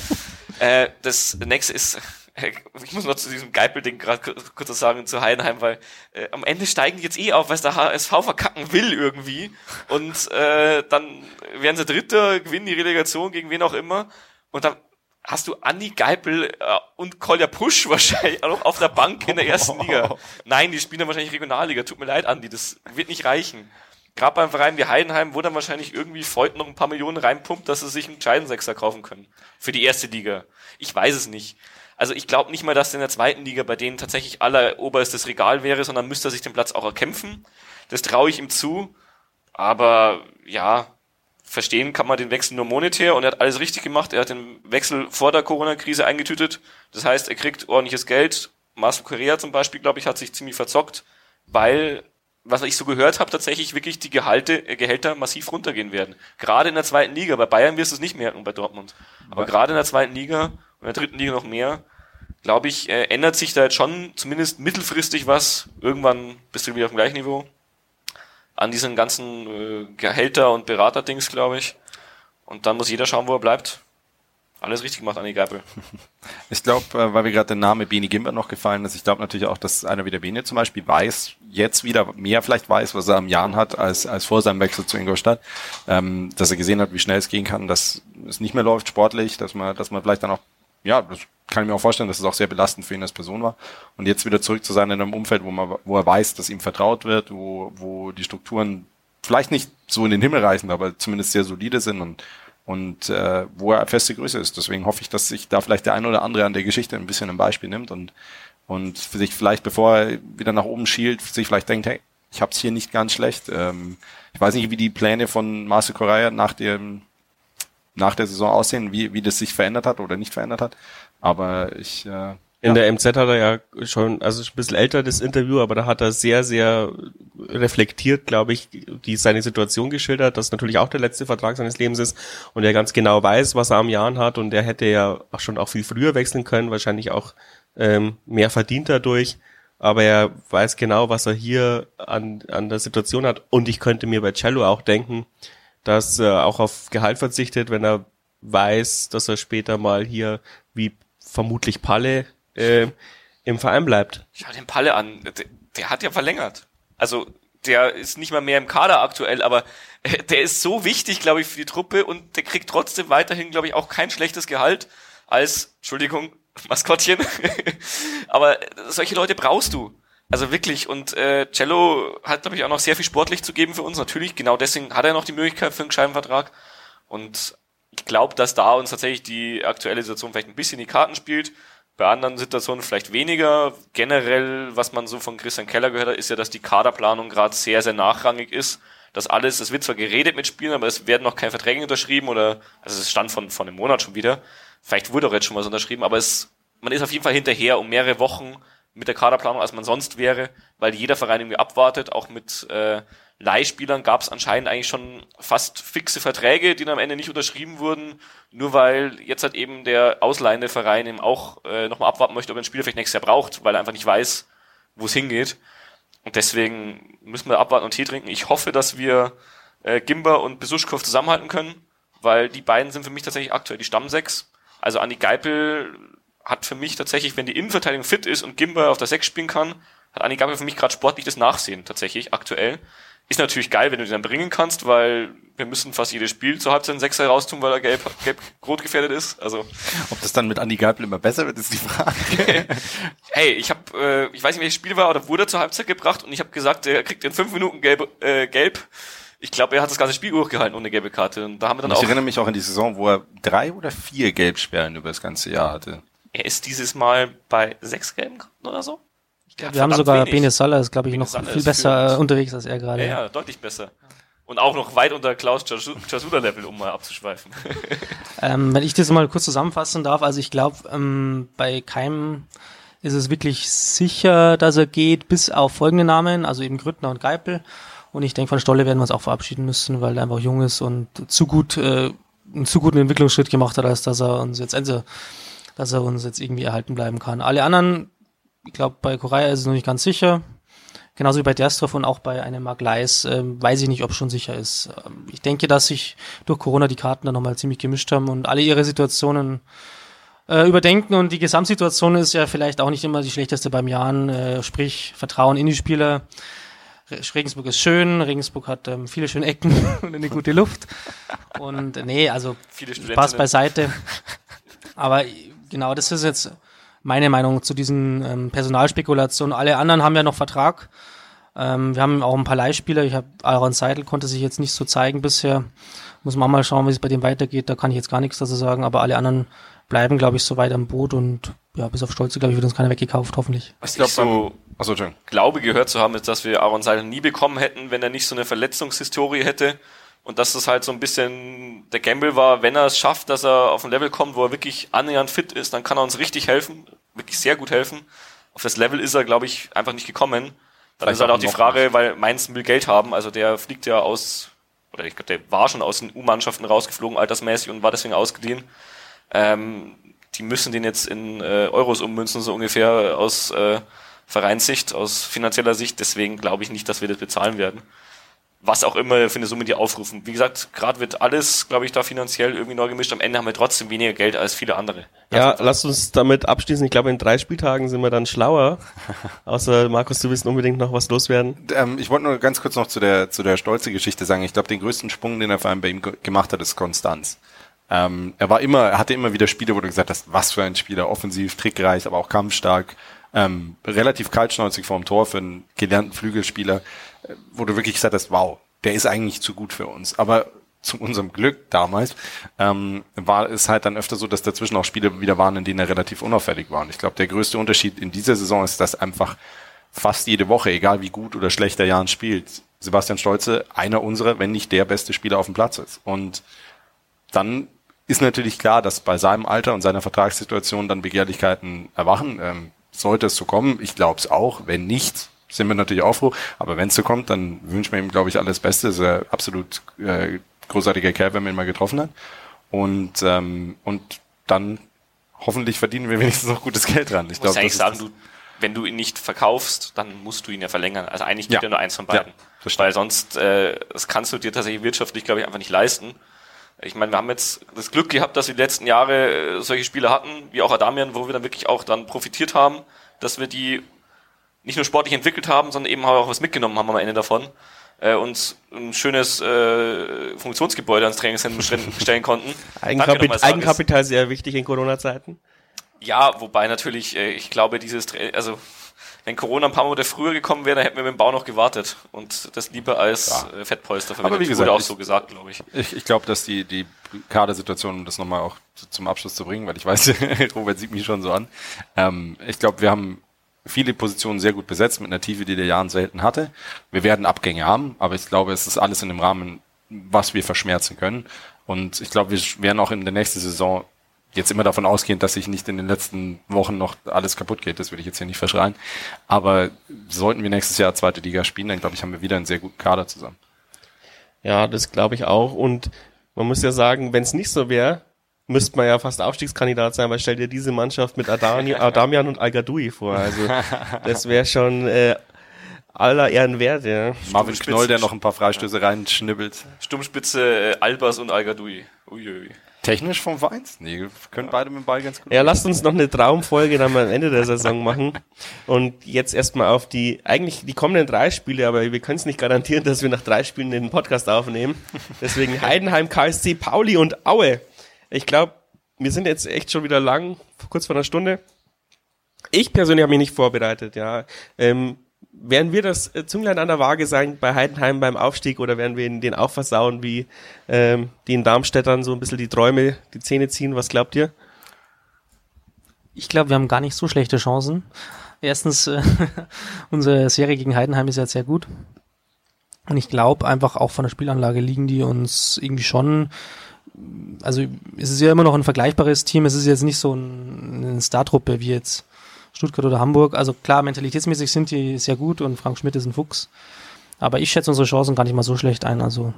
äh, das nächste ist, ich muss noch zu diesem Geipel-Ding gerade kurz was sagen, zu Heidenheim, weil äh, am Ende steigen die jetzt eh auf, weil es der HSV verkacken will irgendwie. Und äh, dann werden sie Dritter, gewinnen die Relegation gegen wen auch immer. Und dann hast du Andi Geipel äh, und Kolja Pusch wahrscheinlich auch auf der Bank in der ersten Liga. Nein, die spielen dann wahrscheinlich Regionalliga. Tut mir leid, Andi, das wird nicht reichen. Gerade beim Verein wie Heidenheim, wo dann wahrscheinlich irgendwie Freud noch ein paar Millionen reinpumpt, dass sie sich einen Scheidensechser kaufen können. Für die erste Liga. Ich weiß es nicht. Also ich glaube nicht mal, dass in der zweiten Liga bei denen tatsächlich aller oberstes Regal wäre, sondern müsste er sich den Platz auch erkämpfen. Das traue ich ihm zu. Aber ja, verstehen kann man den Wechsel nur monetär und er hat alles richtig gemacht. Er hat den Wechsel vor der Corona-Krise eingetütet. Das heißt, er kriegt ordentliches Geld. Marcel Correa zum Beispiel, glaube ich, hat sich ziemlich verzockt, weil, was ich so gehört habe, tatsächlich wirklich die Gehalte, äh, Gehälter massiv runtergehen werden. Gerade in der zweiten Liga. Bei Bayern wirst du es nicht merken, bei Dortmund. Aber ja. gerade in der zweiten Liga und in der dritten Liga noch mehr, glaube ich, äh, ändert sich da jetzt schon zumindest mittelfristig was. Irgendwann bist du wieder auf dem gleichen Niveau an diesen ganzen äh, Gehälter- und Beraterdings, glaube ich. Und dann muss jeder schauen, wo er bleibt. Alles richtig gemacht, Anni Geipel. Ich glaube, äh, weil wir gerade der Name Beni Gimber noch gefallen ist, ich glaube natürlich auch, dass einer wie der Bene zum Beispiel weiß, jetzt wieder mehr vielleicht weiß, was er am Jahren hat, als, als vor seinem Wechsel zu Ingolstadt, ähm, dass er gesehen hat, wie schnell es gehen kann, dass es nicht mehr läuft sportlich, dass man, dass man vielleicht dann auch, ja, das kann ich mir auch vorstellen, dass es auch sehr belastend für ihn als Person war. Und jetzt wieder zurück zu sein in einem Umfeld, wo man, wo er weiß, dass ihm vertraut wird, wo, wo die Strukturen vielleicht nicht so in den Himmel reichen, aber zumindest sehr solide sind und und äh, wo er feste Größe ist. Deswegen hoffe ich, dass sich da vielleicht der eine oder andere an der Geschichte ein bisschen ein Beispiel nimmt und und sich vielleicht, bevor er wieder nach oben schielt, sich vielleicht denkt, hey, ich hab's hier nicht ganz schlecht. Ähm, ich weiß nicht, wie die Pläne von Marcel Correa nach dem nach der Saison aussehen, wie, wie das sich verändert hat oder nicht verändert hat. Aber ich. Äh, in der MZ hat er ja schon, also ein bisschen älter das Interview, aber da hat er sehr, sehr reflektiert, glaube ich, die seine Situation geschildert, dass natürlich auch der letzte Vertrag seines Lebens ist und er ganz genau weiß, was er am Jahren hat und er hätte ja auch schon auch viel früher wechseln können, wahrscheinlich auch ähm, mehr verdient dadurch. Aber er weiß genau, was er hier an, an der Situation hat. Und ich könnte mir bei Cello auch denken, dass er auch auf Gehalt verzichtet, wenn er weiß, dass er später mal hier wie vermutlich Palle äh, im Verein bleibt. Schau den Palle an, der, der hat ja verlängert. Also der ist nicht mal mehr im Kader aktuell, aber äh, der ist so wichtig, glaube ich, für die Truppe und der kriegt trotzdem weiterhin, glaube ich, auch kein schlechtes Gehalt als, Entschuldigung, Maskottchen. aber solche Leute brauchst du. Also wirklich, und äh, Cello hat, glaube ich, auch noch sehr viel sportlich zu geben für uns. Natürlich, genau deswegen hat er noch die Möglichkeit für einen Scheibenvertrag. Und ich glaube, dass da uns tatsächlich die aktuelle Situation vielleicht ein bisschen die Karten spielt. Bei anderen Situationen vielleicht weniger. Generell, was man so von Christian Keller gehört hat, ist ja, dass die Kaderplanung gerade sehr, sehr nachrangig ist. Das alles, es wird zwar geredet mit Spielen, aber es werden noch keine Verträge unterschrieben oder, also es stand von, von einem Monat schon wieder. Vielleicht wurde auch jetzt schon was unterschrieben, aber es, man ist auf jeden Fall hinterher um mehrere Wochen mit der Kaderplanung, als man sonst wäre, weil jeder Verein irgendwie abwartet, auch mit äh, Leihspielern gab es anscheinend eigentlich schon fast fixe Verträge, die dann am Ende nicht unterschrieben wurden, nur weil jetzt halt eben der ausleihende Verein eben auch äh, nochmal abwarten möchte, ob er ein Spieler vielleicht nächstes Jahr braucht, weil er einfach nicht weiß, wo es hingeht. Und deswegen müssen wir abwarten und Tee trinken. Ich hoffe, dass wir äh, Gimba und Besuschkow zusammenhalten können, weil die beiden sind für mich tatsächlich aktuell die Stammsechs. Also Andi Geipel hat für mich tatsächlich, wenn die Innenverteidigung fit ist und Gimba auf der Sechs spielen kann, hat Andi Geipel für mich gerade sportlich das Nachsehen tatsächlich aktuell. Ist natürlich geil, wenn du den dann bringen kannst, weil wir müssen fast jedes Spiel zur Halbzeit einen Sechser raustun, weil er gelb, gelb rot gefährdet ist. Also ob das dann mit Andi Geipel immer besser wird, ist die Frage. hey, ich habe, äh, ich weiß nicht, welches Spiel war, oder wurde er zur Halbzeit gebracht und ich habe gesagt, er kriegt in fünf Minuten gelb. Äh, gelb. Ich glaube, er hat das ganze Spiel durchgehalten ohne gelbe Karte. Und da haben wir dann ich auch. Ich erinnere mich auch an die Saison, wo er drei oder vier Gelbsperren über das ganze Jahr hatte. Er ist dieses Mal bei sechs gelben Karten oder so. Ja, wir haben sogar Bene Salah, ist glaube ich noch viel besser unterwegs als er gerade. Ja, ja, deutlich besser. Und auch noch weit unter Klaus Chasuda-Level, um mal abzuschweifen. ähm, wenn ich das mal kurz zusammenfassen darf, also ich glaube, ähm, bei keinem ist es wirklich sicher, dass er geht, bis auf folgende Namen, also eben Grüttner und Geipel. Und ich denke, von Stolle werden wir uns auch verabschieden müssen, weil er einfach jung ist und zu gut, äh, einen zu guten Entwicklungsschritt gemacht hat, als dass er uns jetzt, also, dass er uns jetzt irgendwie erhalten bleiben kann. Alle anderen ich glaube, bei Korea ist es noch nicht ganz sicher. Genauso wie bei Derstroff und auch bei einem Mark Leis, ähm, weiß ich nicht, ob es schon sicher ist. Ähm, ich denke, dass sich durch Corona die Karten dann nochmal ziemlich gemischt haben und alle ihre Situationen äh, überdenken und die Gesamtsituation ist ja vielleicht auch nicht immer die schlechteste beim Jahren, äh, sprich Vertrauen in die Spieler. Regensburg ist schön, Regensburg hat ähm, viele schöne Ecken und eine gute Luft. Und nee, also Spaß beiseite. Aber genau, das ist jetzt meine Meinung zu diesen ähm, Personalspekulationen. Alle anderen haben ja noch Vertrag. Ähm, wir haben auch ein paar Leihspieler. Ich habe Aaron Seidel konnte sich jetzt nicht so zeigen bisher. Muss man mal schauen, wie es bei dem weitergeht. Da kann ich jetzt gar nichts dazu sagen. Aber alle anderen bleiben, glaube ich, so weit am Boot und ja, bis auf Stolze, glaube ich, wird uns keiner weggekauft, hoffentlich. Was ich so Achso, glaube gehört zu haben, ist, dass wir Aaron Seidel nie bekommen hätten, wenn er nicht so eine Verletzungshistorie hätte. Und dass das halt so ein bisschen der Gamble war, wenn er es schafft, dass er auf ein Level kommt, wo er wirklich annähernd fit ist, dann kann er uns richtig helfen, wirklich sehr gut helfen. Auf das Level ist er, glaube ich, einfach nicht gekommen. Dann ist halt auch die Frage, nicht. weil Mainz will Geld haben, also der fliegt ja aus, oder ich glaube, der war schon aus den U-Mannschaften rausgeflogen, altersmäßig, und war deswegen ausgeliehen. Ähm, die müssen den jetzt in äh, Euros ummünzen, so ungefähr aus äh, Vereinssicht, aus finanzieller Sicht. Deswegen glaube ich nicht, dass wir das bezahlen werden was auch immer für eine Summe die aufrufen. Wie gesagt, gerade wird alles, glaube ich, da finanziell irgendwie neu gemischt. Am Ende haben wir trotzdem weniger Geld als viele andere. Ja, lasst uns damit abschließen. Ich glaube, in drei Spieltagen sind wir dann schlauer. Außer Markus, du willst unbedingt noch was loswerden. Ähm, ich wollte nur ganz kurz noch zu der zu der stolze Geschichte sagen. Ich glaube, den größten Sprung, den er vor allem bei ihm gemacht hat, ist Konstanz. Ähm, er war immer, er hatte immer wieder Spiele, wo du gesagt hast, was für ein Spieler, offensiv, trickreich, aber auch kampfstark, ähm, relativ kaltschnäuzig vorm Tor für einen gelernten Flügelspieler wo du wirklich gesagt hast, wow, der ist eigentlich zu gut für uns. Aber zu unserem Glück damals ähm, war es halt dann öfter so, dass dazwischen auch Spiele wieder waren, in denen er relativ unauffällig war. Und ich glaube, der größte Unterschied in dieser Saison ist, dass einfach fast jede Woche, egal wie gut oder schlecht der Jan spielt, Sebastian Stolze einer unserer, wenn nicht der beste Spieler auf dem Platz ist. Und dann ist natürlich klar, dass bei seinem Alter und seiner Vertragssituation dann Begehrlichkeiten erwachen. Ähm, sollte es so kommen, ich glaube es auch. Wenn nicht, sind wir natürlich auch froh. Aber wenn es so kommt, dann wünschen wir ihm, glaube ich, alles Beste. Ist er absolut äh, großartiger Kerl, wenn man ihn mal getroffen hat. Und, ähm, und dann hoffentlich verdienen wir wenigstens noch gutes Geld dran. Ich glaube, eigentlich sagen, du, wenn du ihn nicht verkaufst, dann musst du ihn ja verlängern. Also eigentlich gibt ja, ja nur eins von beiden. Ja, Weil sonst, äh, das kannst du dir tatsächlich wirtschaftlich, glaube ich, einfach nicht leisten. Ich meine, wir haben jetzt das Glück gehabt, dass wir die letzten Jahre äh, solche Spiele hatten, wie auch Adamian, wo wir dann wirklich auch dann profitiert haben, dass wir die nicht nur sportlich entwickelt haben, sondern eben auch was mitgenommen haben am Ende davon äh, uns ein schönes äh, Funktionsgebäude ans Trainingszentrum stellen konnten. Eigenkapit Eigenkapital ist sehr wichtig in Corona-Zeiten. Ja, wobei natürlich, äh, ich glaube, dieses, also wenn Corona ein paar Monate früher gekommen wäre, dann hätten wir mit dem Bau noch gewartet und das lieber als ja. Äh, Fettpolster verwendet. Aber wie gesagt, wurde auch ich, so gesagt, glaube ich. Ich, ich glaube, dass die, die Kadersituation, um das nochmal auch zum Abschluss zu bringen, weil ich weiß, Robert sieht mich schon so an. Ähm, ich glaube, wir haben viele Positionen sehr gut besetzt mit einer Tiefe, die der Jahren selten hatte. Wir werden Abgänge haben, aber ich glaube, es ist alles in dem Rahmen, was wir verschmerzen können. Und ich glaube, wir werden auch in der nächsten Saison jetzt immer davon ausgehen, dass sich nicht in den letzten Wochen noch alles kaputt geht. Das würde ich jetzt hier nicht verschreien. Aber sollten wir nächstes Jahr zweite Liga spielen, dann glaube ich, haben wir wieder einen sehr guten Kader zusammen. Ja, das glaube ich auch. Und man muss ja sagen, wenn es nicht so wäre, müsste man ja fast Aufstiegskandidat sein, weil stell dir diese Mannschaft mit Adani, Adamian und al vor. Also das wäre schon äh, aller Ehren wert, ja. Marvin Knoll, der noch ein paar Freistöße reinschnibbelt. Stummspitze äh, Albers und Al-Gadoui. Uiui. Technisch vom Vereins? Nee, können beide mit dem Ball ganz gut. Ja, lasst uns noch eine Traumfolge dann mal am Ende der Saison machen. Und jetzt erstmal auf die, eigentlich die kommenden drei Spiele, aber wir können es nicht garantieren, dass wir nach drei Spielen den Podcast aufnehmen. Deswegen Heidenheim, KSC, Pauli und Aue. Ich glaube, wir sind jetzt echt schon wieder lang, kurz vor einer Stunde. Ich persönlich habe mich nicht vorbereitet, ja. Ähm, werden wir das äh, Zünglein an der Waage sein bei Heidenheim beim Aufstieg oder werden wir den auch versauen, wie ähm, die in Darmstädtern so ein bisschen die Träume, die Zähne ziehen? Was glaubt ihr? Ich glaube, wir haben gar nicht so schlechte Chancen. Erstens, äh, unsere Serie gegen Heidenheim ist ja sehr gut. Und ich glaube einfach auch von der Spielanlage liegen die uns irgendwie schon also es ist ja immer noch ein vergleichbares Team. Es ist jetzt nicht so ein, eine Startruppe wie jetzt Stuttgart oder Hamburg. Also klar, mentalitätsmäßig sind die sehr gut und Frank Schmidt ist ein Fuchs. Aber ich schätze unsere Chancen gar nicht mal so schlecht ein. Also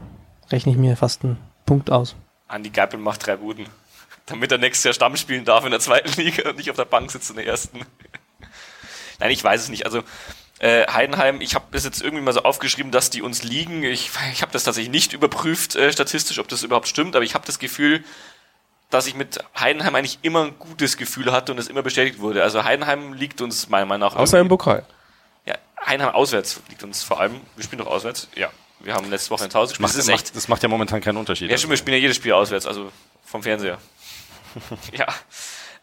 rechne ich mir fast einen Punkt aus. Andi Geipel macht drei Buden. Damit er nächstes Jahr Stamm spielen darf in der zweiten Liga und nicht auf der Bank sitzt in der ersten. Nein, ich weiß es nicht. Also äh, Heidenheim, ich habe das jetzt irgendwie mal so aufgeschrieben, dass die uns liegen. Ich, ich habe das tatsächlich nicht überprüft äh, statistisch, ob das überhaupt stimmt, aber ich habe das Gefühl, dass ich mit Heidenheim eigentlich immer ein gutes Gefühl hatte und es immer bestätigt wurde. Also Heidenheim liegt uns meiner Meinung nach. Außer im Pokal. Ja, Heidenheim auswärts liegt uns vor allem. Wir spielen doch auswärts. Ja, wir haben letzte Woche ins Haus gespielt. Das, das, macht, das macht ja momentan keinen Unterschied. Ja, stimmt, wir spielen ja jedes Spiel auswärts, also vom Fernseher. ja.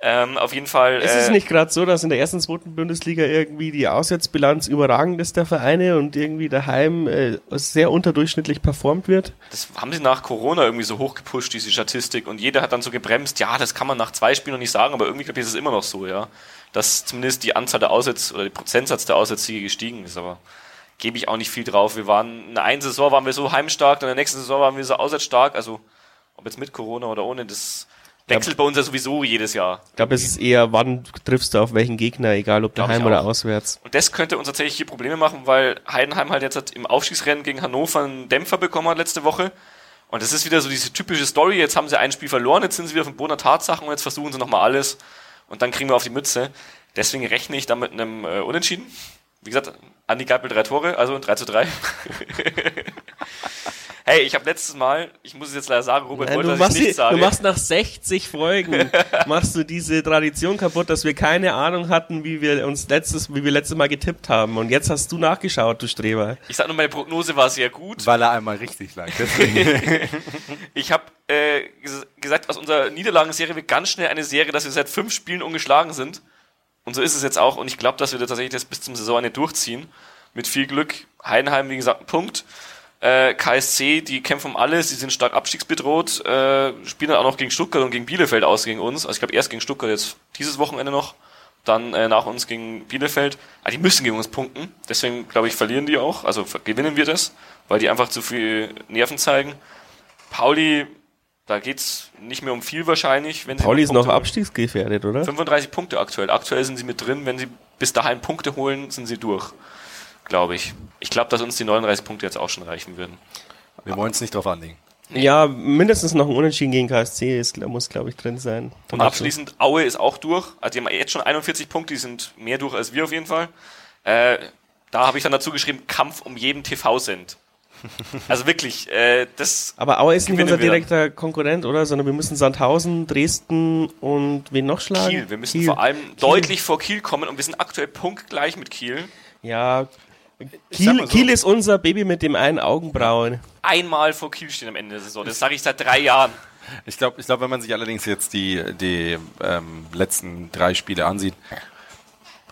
Ähm, auf jeden Fall. Ist es äh, nicht gerade so, dass in der ersten, zweiten Bundesliga irgendwie die Auswärtsbilanz überragend ist der Vereine und irgendwie daheim äh, sehr unterdurchschnittlich performt wird? Das haben sie nach Corona irgendwie so hochgepusht, diese Statistik. Und jeder hat dann so gebremst, ja, das kann man nach zwei Spielen noch nicht sagen, aber irgendwie glaube ich, ist es immer noch so, ja. Dass zumindest die Anzahl der Auswärts oder der Prozentsatz der Auswärtssiege gestiegen ist, aber gebe ich auch nicht viel drauf. Wir waren, in der einen Saison waren wir so heimstark, in der nächsten Saison waren wir so auswärtsstark. Also, ob jetzt mit Corona oder ohne, das wechselt bei uns ja sowieso jedes Jahr. Ich glaube, es ist eher, wann triffst du auf welchen Gegner, egal ob daheim oder auswärts. Und das könnte uns tatsächlich hier Probleme machen, weil Heidenheim halt jetzt hat im Aufstiegsrennen gegen Hannover einen Dämpfer bekommen hat letzte Woche. Und das ist wieder so diese typische Story. Jetzt haben sie ein Spiel verloren, jetzt sind sie wieder auf dem Boden der Tatsachen und jetzt versuchen sie nochmal alles. Und dann kriegen wir auf die Mütze. Deswegen rechne ich da mit einem äh, Unentschieden. Wie gesagt, Andi Geipel drei Tore, also ein 3 zu 3. hey, ich habe letztes Mal, ich muss es jetzt leider sagen, Robert Nein, wollte, du, dass machst ich nichts die, du sage. machst nach 60 Folgen machst du diese Tradition kaputt, dass wir keine Ahnung hatten, wie wir uns letztes, wie wir letztes Mal getippt haben. Und jetzt hast du nachgeschaut, du Streber. Ich sag nur, meine Prognose war sehr gut. Weil er einmal richtig lag. Deswegen. Ich habe äh, ges gesagt, aus unserer Niederlagenserie wird ganz schnell eine Serie, dass wir seit fünf Spielen ungeschlagen sind. Und so ist es jetzt auch. Und ich glaube, dass wir das tatsächlich das bis zum Saisonende durchziehen. Mit viel Glück. Heidenheim, wie gesagt, ein Punkt. Äh, KSC, die kämpfen um alles, die sind stark abstiegsbedroht, äh, spielen dann auch noch gegen Stuttgart und gegen Bielefeld aus gegen uns. Also ich glaube erst gegen Stuttgart jetzt dieses Wochenende noch, dann äh, nach uns gegen Bielefeld. Ah, die müssen gegen uns punkten, deswegen glaube ich verlieren die auch, also gewinnen wir das, weil die einfach zu viel Nerven zeigen. Pauli, da geht's nicht mehr um viel wahrscheinlich. Wenn sie Pauli ist noch holen. abstiegsgefährdet, oder? 35 Punkte aktuell. Aktuell sind sie mit drin. Wenn sie bis dahin Punkte holen, sind sie durch. Glaube ich. Ich glaube, dass uns die 39 Punkte jetzt auch schon reichen würden. Wir wollen es nicht drauf anlegen. Ja, mindestens noch ein Unentschieden gegen KSC ist, muss, glaube ich, drin sein. Und abschließend, Aue ist auch durch. Also die haben jetzt schon 41 Punkte, die sind mehr durch als wir auf jeden Fall. Äh, da habe ich dann dazu geschrieben, Kampf um jeden TV-Cent. Also wirklich, äh, das Aber Aue ist nicht unser direkter Konkurrent, oder? Sondern wir müssen Sandhausen, Dresden und wen noch schlagen? Kiel. Wir müssen Kiel. vor allem deutlich vor Kiel kommen und wir sind aktuell punktgleich mit Kiel. Ja, Kiel, so. Kiel ist unser Baby mit dem einen Augenbrauen. Einmal vor Kiel stehen am Ende der Saison. Das sage ich seit drei Jahren. Ich glaube, ich glaub, wenn man sich allerdings jetzt die, die ähm, letzten drei Spiele ansieht,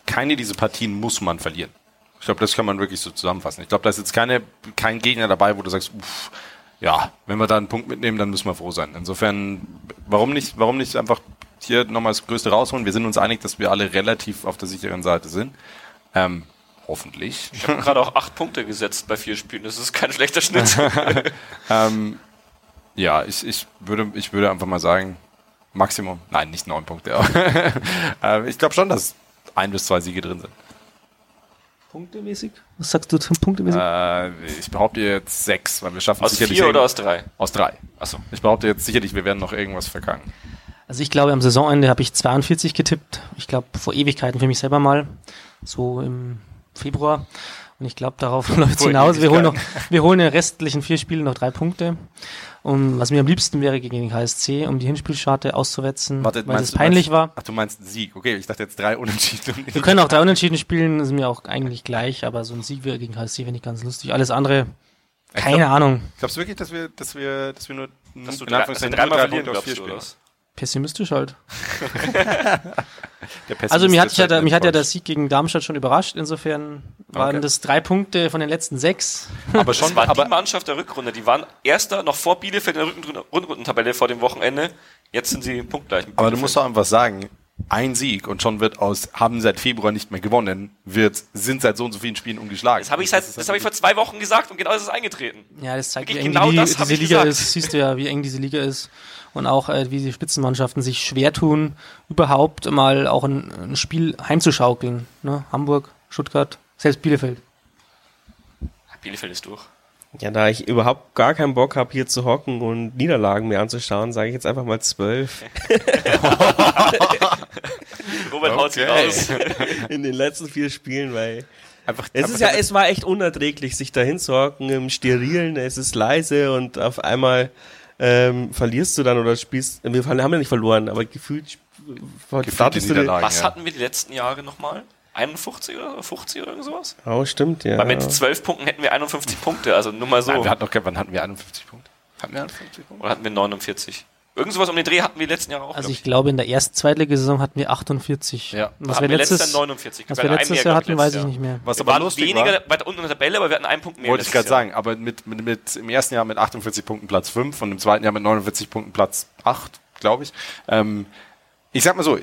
keine dieser Partien muss man verlieren. Ich glaube, das kann man wirklich so zusammenfassen. Ich glaube, da ist jetzt keine, kein Gegner dabei, wo du sagst, uff, ja, wenn wir da einen Punkt mitnehmen, dann müssen wir froh sein. Insofern, warum nicht, warum nicht einfach hier nochmal das Größte rausholen? Wir sind uns einig, dass wir alle relativ auf der sicheren Seite sind. Ähm, hoffentlich. Ich habe gerade auch acht Punkte gesetzt bei vier Spielen. Das ist kein schlechter Schnitt. Ähm, ja, ich, ich, würde, ich würde einfach mal sagen, Maximum, nein, nicht neun Punkte. Äh, ich glaube schon, dass ein bis zwei Siege drin sind. Punktemäßig? Was sagst du zum Punktemäßig? Äh, ich behaupte jetzt sechs, weil wir schaffen Aus sicherlich vier oder aus drei? aus drei. Achso. Ich behaupte jetzt sicherlich, wir werden noch irgendwas vergangen. Also ich glaube, am Saisonende habe ich 42 getippt. Ich glaube, vor Ewigkeiten für mich selber mal. So im Februar. Und ich glaube, darauf läuft es hinaus. Wir holen, noch, wir holen in den restlichen vier Spielen noch drei Punkte. Und was mir am liebsten wäre gegen den KSC, um die Hinspielscharte auszuwetzen, weil meinst es du- peinlich meinst, war. Ach, du meinst einen Sieg. Okay, ich dachte jetzt drei Unentschieden. Wir können auch drei Unentschieden spielen, ist mir auch eigentlich gleich, aber so ein Sieg wäre gegen KSC finde ich ganz lustig. Alles andere, keine glaub- Ahnung. Glaubst du wirklich, dass wir, dass wir, dass wir nur, Dass du in drei, Anführungszeichen dass wir nur dreimal drei verlieren, Punkte glaubst vier was? Pessimistisch halt. Der Pessimist Also mir hat, ist ja, halt mich hat ja der. Sieg gegen Darmstadt schon überrascht. Insofern waren Okay. das drei Punkte von den letzten sechs. aber schon, Das war aber, die Mannschaft der Rückrunde. Die waren Erster noch vor Bielefeld in der Rückrund- Rundrundentabelle vor dem Wochenende. Jetzt sind sie punktgleich. aber du musst doch einfach sagen, ein Sieg und schon wird aus, haben seit Februar nicht mehr gewonnen, wird, sind seit so und so vielen Spielen ungeschlagen. Das habe ich, seit, das habe ich vor zwei Wochen gesagt und genau das ist eingetreten. Ja, das zeigt, wie Wirklich eng genau die, das hab diese ich Liga gesagt. ist. Siehst du ja, wie eng diese Liga ist. Und auch, äh, wie die Spitzenmannschaften sich schwer tun, überhaupt mal auch ein, ein Spiel heimzuschaukeln. Ne? Hamburg, Stuttgart, selbst Bielefeld. Bielefeld ist durch. Ja, da ich überhaupt gar keinen Bock habe, hier zu hocken und Niederlagen mir anzuschauen, sage ich jetzt einfach mal zwölf. Robert haut sie Okay. raus. in den letzten vier Spielen, weil einfach, es einfach ist ja, es war echt unerträglich, sich da hinzuhocken im Sterilen, es ist leise und auf einmal ähm, verlierst du dann oder spielst, wir haben ja nicht verloren, aber gefühlt, Gefühlt die startest du den. Was ja. hatten wir die letzten Jahre nochmal? 51 oder 50 oder irgend sowas? Oh, stimmt, ja. Weil mit 12 Punkten hätten wir 51 Punkte, also nur mal so. Nein, wir hatten noch, wann hatten wir 51 Punkte? Hatten wir 51 Punkte? Oder hatten wir 49? Irgend sowas um den Dreh hatten wir letzten Jahre auch. Also glaub ich glaube, in der ersten Zweitligasaison hatten wir 48. Ja. Was hatten wir letztes letztes, Jahr 49. was Wir letztes Jahr hatten, weiß ich Jahr. nicht mehr. Was Wir aber waren lustig weniger war, weiter unten in der Tabelle, aber wir hatten einen Punkt mehr. wollte ich gerade Jahr. sagen, aber mit, mit, mit im ersten Jahr mit 48 Punkten Platz 5 und im zweiten Jahr mit 49 Punkten Platz 8, glaube ich. Ähm, ich sag mal so,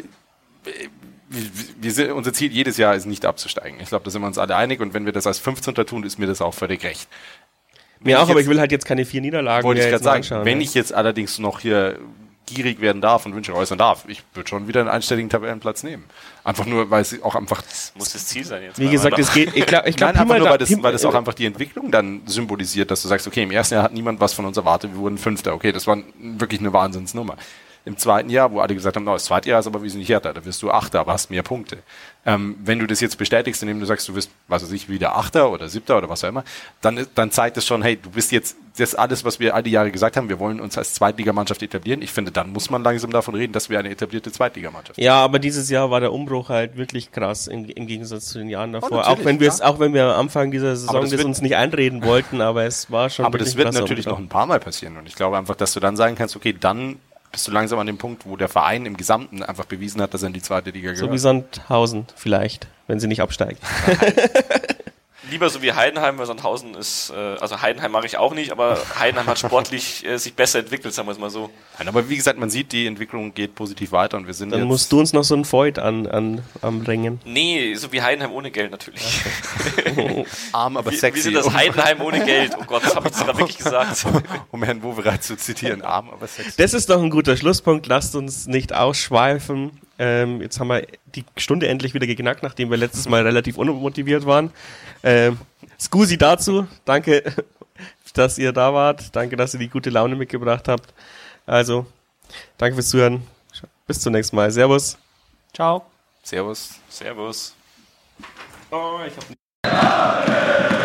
wir, wir sind, unser Ziel jedes Jahr ist nicht abzusteigen. Ich glaube, da sind wir uns alle einig und wenn wir das als 15. tun, ist mir das auch völlig recht. Mir auch, ich aber jetzt- ich will halt jetzt keine vier Niederlagen Wollte ich gerade jetzt sagen, anschauen, wenn ne? ich jetzt allerdings noch hier gierig werden darf und Wünsche äußern darf, ich würde schon wieder einen einstelligen Tabellenplatz nehmen. Einfach nur, weil es auch einfach Muss das Ziel sein jetzt. Wie gesagt, es geht, ich glaube, ich glaube, Nein, einfach nur, weil das, weil das auch einfach die Entwicklung dann symbolisiert, dass du sagst, okay, im ersten Jahr hat niemand was von uns erwartet, wir wurden Fünfter. Okay, das war wirklich eine Wahnsinnsnummer. Im zweiten Jahr, wo alle gesagt haben, no, das zweite Jahr ist aber wesentlich härter, da wirst du Achter, aber hast mehr Punkte. Ähm, wenn du das jetzt bestätigst, indem du sagst, du wirst, was weiß ich, wieder Achter oder Siebter oder was auch immer, dann, dann zeigt es schon, hey, du bist jetzt, das alles, was wir all die Jahre gesagt haben, wir wollen uns als Zweitligamannschaft etablieren. Ich finde, dann muss man langsam davon reden, dass wir eine etablierte Zweitligamannschaft Ja, aber dieses Jahr war der Umbruch halt wirklich krass im, im Gegensatz zu den Jahren davor. Oh, auch wenn wir es, klar. auch wenn wir am Anfang dieser Saison das das uns nicht einreden wollten, aber es war schon Aber das wird natürlich noch Umbruch. ein paar Mal passieren. Und ich glaube einfach, dass du dann sagen kannst, okay, dann bist du langsam an dem Punkt, wo der Verein im Gesamten einfach bewiesen hat, dass er in die zweite Liga So wie gehört. Sandhausen vielleicht, wenn sie nicht absteigen. Lieber so wie Heidenheim, weil Sandhausen ist, äh, also Heidenheim mache ich auch nicht, aber Heidenheim hat sportlich äh, sich besser entwickelt, sagen wir es mal so. Nein, aber wie gesagt, man sieht, die Entwicklung geht positiv weiter und wir sind Dann jetzt... musst du uns noch so ein Void an, an, am Ringen. Nee, so wie Heidenheim ohne Geld natürlich. arm, aber sexy. wir sind das Heidenheim ohne Geld. Oh Gott, habe ich das gerade wirklich gesagt? um Herrn Wowereit zu zitieren, arm, aber sexy. Das ist doch ein guter Schlusspunkt. Lasst uns nicht ausschweifen. Ähm, jetzt haben wir die Stunde endlich wieder geknackt, nachdem wir letztes Mal relativ unmotiviert waren. Ähm, Scusi dazu. Danke, dass ihr da wart. Danke, dass ihr die gute Laune mitgebracht habt. Also, danke fürs Zuhören. Bis zum nächsten Mal. Servus. Ciao. Servus. Servus. Oh, ich hab